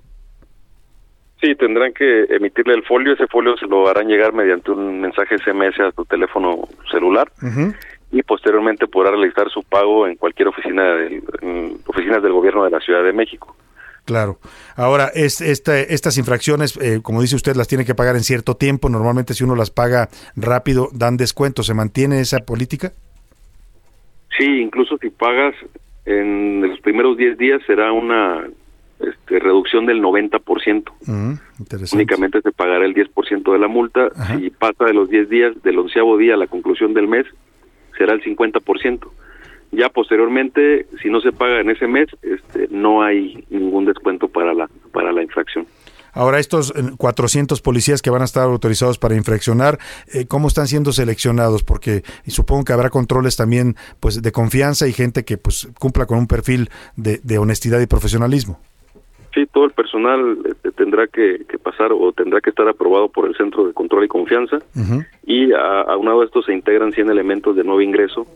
Sí, tendrán que emitirle el folio. Ese folio se lo harán llegar mediante un mensaje SMS a su teléfono celular y posteriormente podrá realizar su pago en cualquier oficina del, en oficinas del gobierno de la Ciudad de México. Claro. Ahora, es, esta- estas infracciones, eh, como dice usted, las tiene que pagar en cierto tiempo. Normalmente si uno las paga rápido, dan descuento. ¿Se mantiene esa política? Sí, incluso si pagas en los primeros 10 días será una este, reducción del 90%. Mm. Únicamente se pagará el 10% de la multa. Si pasa de los 10 días, del onceavo día a la conclusión del mes, será el 50%. Ya posteriormente, si no se paga en ese mes, este, no hay ningún descuento para la para la infracción. Ahora, estos eh, 400 policías que van a estar autorizados para infraccionar, eh, ¿cómo están siendo seleccionados? Porque supongo que habrá controles también pues de confianza y gente que pues cumpla con un perfil de, de honestidad y profesionalismo. Sí, todo el personal este, tendrá que, que pasar o tendrá que estar aprobado por el Centro de Control y Confianza y a, aunado a esto se integran 100 elementos de nuevo ingreso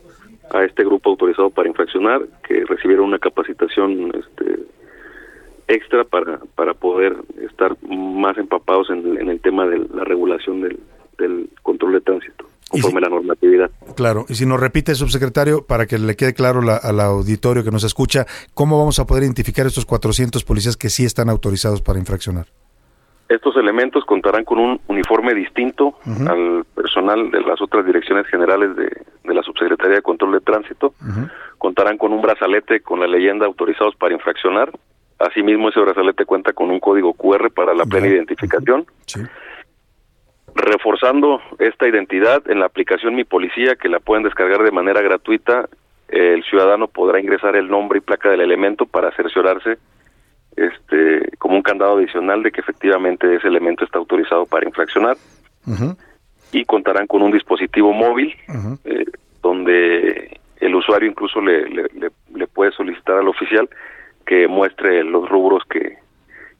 a este grupo autorizado para infraccionar que recibieron una capacitación este, extra para, para poder estar más empapados en, en el tema de la regulación del, del control de tránsito conforme a la normatividad. Claro, y si nos repite, subsecretario, para que le quede claro la- al auditorio que nos escucha, ¿cómo vamos a poder identificar estos 400 policías que sí están autorizados para infraccionar? Estos elementos contarán con un uniforme distinto al personal de las otras direcciones generales de, de la Subsecretaría de Control de Tránsito. Contarán con un brazalete con la leyenda autorizados para infraccionar. Asimismo, ese brazalete cuenta con un código QR para la plena identificación. Reforzando esta identidad en la aplicación Mi Policía, que la pueden descargar de manera gratuita, el ciudadano podrá ingresar el nombre y placa del elemento para cerciorarse este, como un candado adicional de que efectivamente ese elemento está autorizado para infraccionar. Y contarán con un dispositivo móvil eh, donde el usuario incluso le, le, le- le puede solicitar al oficial que muestre los rubros que,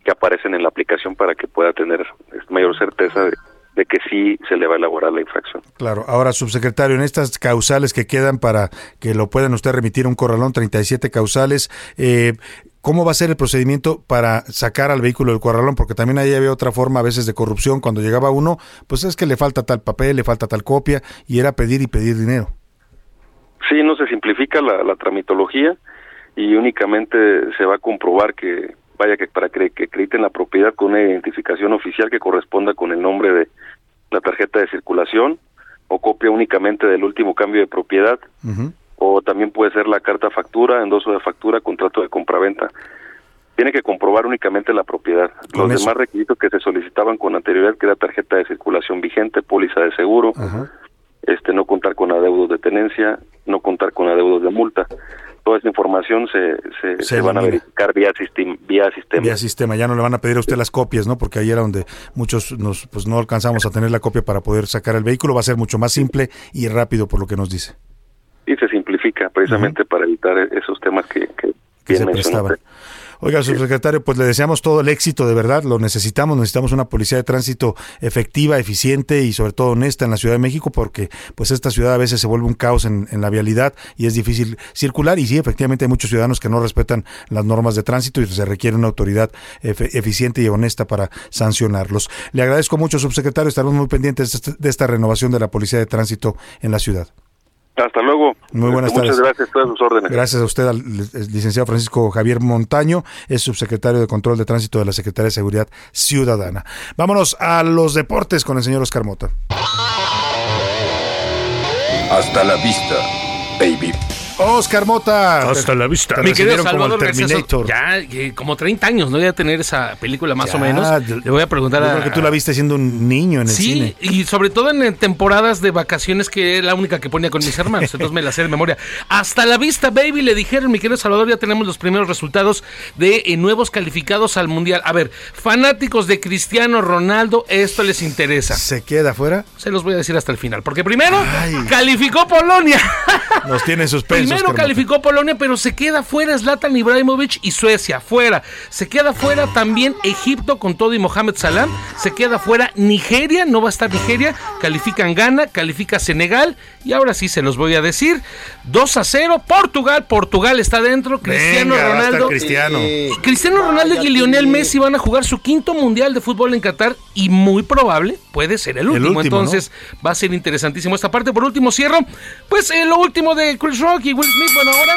que aparecen en la aplicación para que pueda tener mayor certeza de, de que sí se le va a elaborar la infracción. Claro, ahora, subsecretario, en estas causales que quedan para que lo puedan usted remitir un corralón, 37 causales, eh, ¿cómo va a ser el procedimiento para sacar al vehículo del corralón? Porque también ahí había otra forma a veces de corrupción. Cuando llegaba uno, pues es que le falta tal papel, le falta tal copia, y era pedir y pedir dinero. Sí, no se simplifica la, la tramitología y únicamente se va a comprobar que, vaya, que para que, que acrediten la propiedad con una identificación oficial que corresponda con el nombre de la tarjeta de circulación o copia únicamente del último cambio de propiedad o también puede ser la carta factura, endoso de factura, contrato de compraventa. Tiene que comprobar únicamente la propiedad. Los eso. demás requisitos que se solicitaban con anterioridad, que era tarjeta de circulación vigente, póliza de seguro, este no contar con adeudos de tenencia, no contar con adeudos de multa. Toda esa información se, se, Se se van a verificar vía, sistem- vía sistema. Vía sistema, ya no le van a pedir a usted las copias, ¿no? Porque ahí era donde muchos nos, pues no alcanzamos a tener la copia para poder sacar el vehículo. Va a ser mucho más simple y rápido por lo que nos dice. Y se simplifica precisamente para evitar esos temas que, que se prestaban. usted. Oiga, subsecretario, pues le deseamos todo el éxito, de verdad, lo necesitamos, necesitamos una policía de tránsito efectiva, eficiente y sobre todo honesta en la Ciudad de México, porque pues esta ciudad a veces se vuelve un caos en, en la vialidad y es difícil circular y sí, efectivamente hay muchos ciudadanos que no respetan las normas de tránsito y se requiere una autoridad efe- eficiente y honesta para sancionarlos. Le agradezco mucho, subsecretario, estaremos muy pendientes de esta- de esta renovación de la policía de tránsito en la ciudad. Hasta luego. Muy buenas Muchas tardes. gracias, todas sus órdenes. Gracias a usted, al licenciado Francisco Javier Montaño, es subsecretario de Control de Tránsito de la Secretaría de Seguridad Ciudadana. Vámonos a los deportes con el señor Oscar Mota. Hasta la vista, baby. Oscar Mota. Hasta la vista. Mi querido como el Salvador García Terminator. Ya, eh, como 30 años, no voy a tener esa película más Ya, o menos. Le voy a preguntar Yo a... creo que tú la viste siendo un niño en el Sí, cine. y sobre todo en temporadas de vacaciones que era la única que ponía con mis hermanos, entonces me la sé de memoria. Hasta la vista, baby, le dijeron, mi querido Salvador, ya tenemos los primeros resultados de eh, nuevos calificados al Mundial. A ver, fanáticos de Cristiano Ronaldo, esto les interesa. ¿Se queda fuera? Se los voy a decir hasta el final, porque primero calificó Polonia. Nos tiene suspensos. Primero calificó Polonia, pero se queda fuera Zlatan Ibrahimovic y Suecia, fuera. Se queda fuera también Egipto con todo y Mohamed Salam. Se queda fuera Nigeria, no va a estar Nigeria. Califican Ghana, califica Senegal. Y ahora sí se los voy a decir. 2 a 0, Portugal. Portugal está dentro. Cristiano Venga, Ronaldo. Cristiano. Cristiano Ronaldo y Lionel Messi van a jugar su quinto mundial de fútbol en Qatar y muy probable puede ser el último. último, Entonces va a ser interesantísimo esta parte. Por último, cierro. Pues eh, lo último de Chris Rock y Will Smith. Bueno, ahora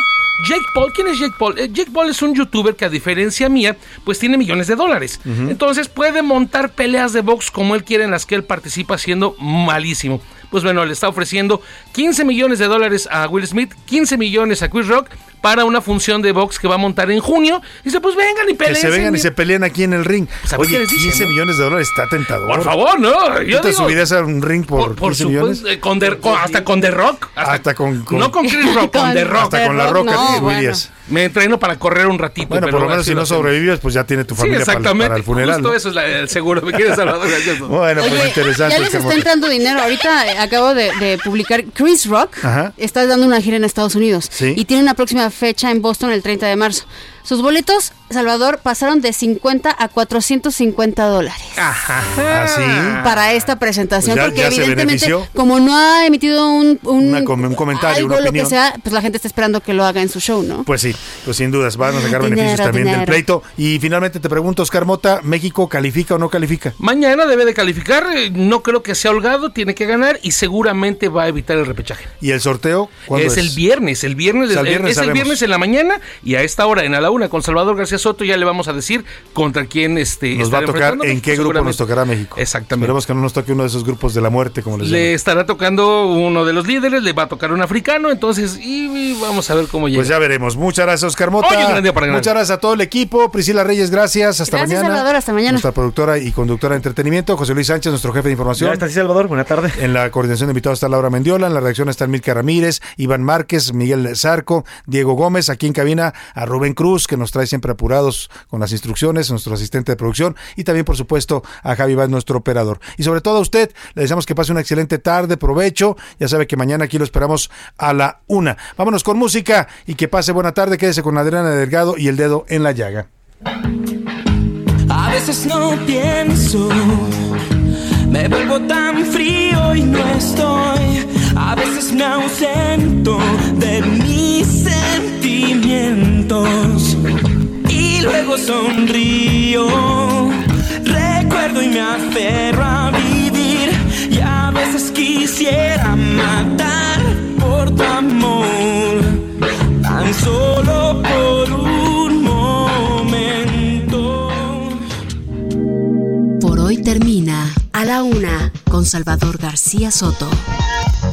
Jake Paul. ¿Quién es Jake Paul? Eh, Jake Paul es un youtuber que a diferencia mía, pues tiene millones de dólares. Entonces puede montar peleas de box como él quiere en las que él participa siendo malísimo. Pues bueno, le está ofreciendo 15 millones de dólares a Will Smith, 15 millones a Chris Rock para una función de box que va a montar en junio. Dice, pues vengan y Que peleen. se vengan y se peleen aquí en el ring. Pues qué Oye, les dicen, 15 ¿no? millones de dólares está tentador. Por favor, no. Yo ¿Tú te digo- subirías a un ring por, Por 15 millones? supuesto, eh, con The- con- hasta con The Rock. Hasta, Hasta con, con- no con Chris Rock, con Con- The Rock. Hasta con La Roca subirías. Me entreno para correr un ratito. Bueno, pero por lo menos si no sobrevives, pues ya tiene tu Sí, familia para, exactamente. para el funeral. Justo ¿no? eso es la- el seguro. Me quieres Salvador, gracias. Bueno, pues Oye, interesante. ya les está Carmota. entrando dinero. Ahorita eh, acabo de, de publicar Chris Rock Ajá. está dando una gira en Estados Unidos Sí. y tiene una próxima fecha en Boston el 30 de marzo. Sus boletos, Salvador, pasaron de 50 a 450 dólares. Ajá. ¿Ah, sí? Para esta presentación, Pues ya- porque ya evidentemente, como no ha emitido un, un, Una com- un comentario, algo, una lo que opinión. sea, pues la gente está esperando que lo haga en su show, ¿no? Pues sí, pues sin dudas, van a sacar Dinero, beneficios también del dinero. pleito. Y finalmente te pregunto, Oscar Mota, ¿México califica o no califica? Mañana debe de calificar. eh, No creo que sea holgado. Tiene que ganar y seguramente va a evitar el repechaje. ¿Y el sorteo? ¿Cuándo Es, el viernes, el viernes, O sea, el es- viernes es el viernes en la mañana y a esta hora en a la una con Salvador García Soto ya le vamos a decir contra quién este Nos va a tocar, ¿en México, qué grupo nos tocará México? Exactamente. Esperemos que no nos toque uno de esos grupos de la muerte, como les Le llaman. estará tocando uno de los líderes, le va a tocar un africano, entonces y, y vamos a ver cómo llega. Pues ya veremos. Muchas gracias, Oscar Mota. Oye, un gran día para. Muchas gracias a todo el equipo. Priscila Reyes, gracias. Hasta Gracias, mañana. Salvador, hasta mañana. Nuestra productora y conductora de entretenimiento, José Luis Sánchez, nuestro jefe de información. Ya está, sí, Salvador. Buena tarde. En la coordinación de invitados está Laura Mendiola, en la redacción está Milka Ramírez, Iván Márquez, Miguel Zarco, Diego Gómez, aquí en cabina a Rubén Cruz, que nos trae siempre apurados con las instrucciones, nuestro asistente de producción, y también, por supuesto, a Javi Vaz, nuestro operador. Y sobre todo a usted, le deseamos que pase una excelente tarde, provecho. Ya sabe que mañana aquí lo esperamos a la una. Vámonos con música y que pase buena tarde. Quédese con Adriana Delgado y el dedo en la llaga. A veces no pienso, me vuelvo tan frío y no estoy. A veces me ausento de mis y luego sonrío. Recuerdo y me aferro a vivir y a veces quisiera matar por tu amor, tan solo por un momento. Por hoy termina A la Una con Salvador García Soto.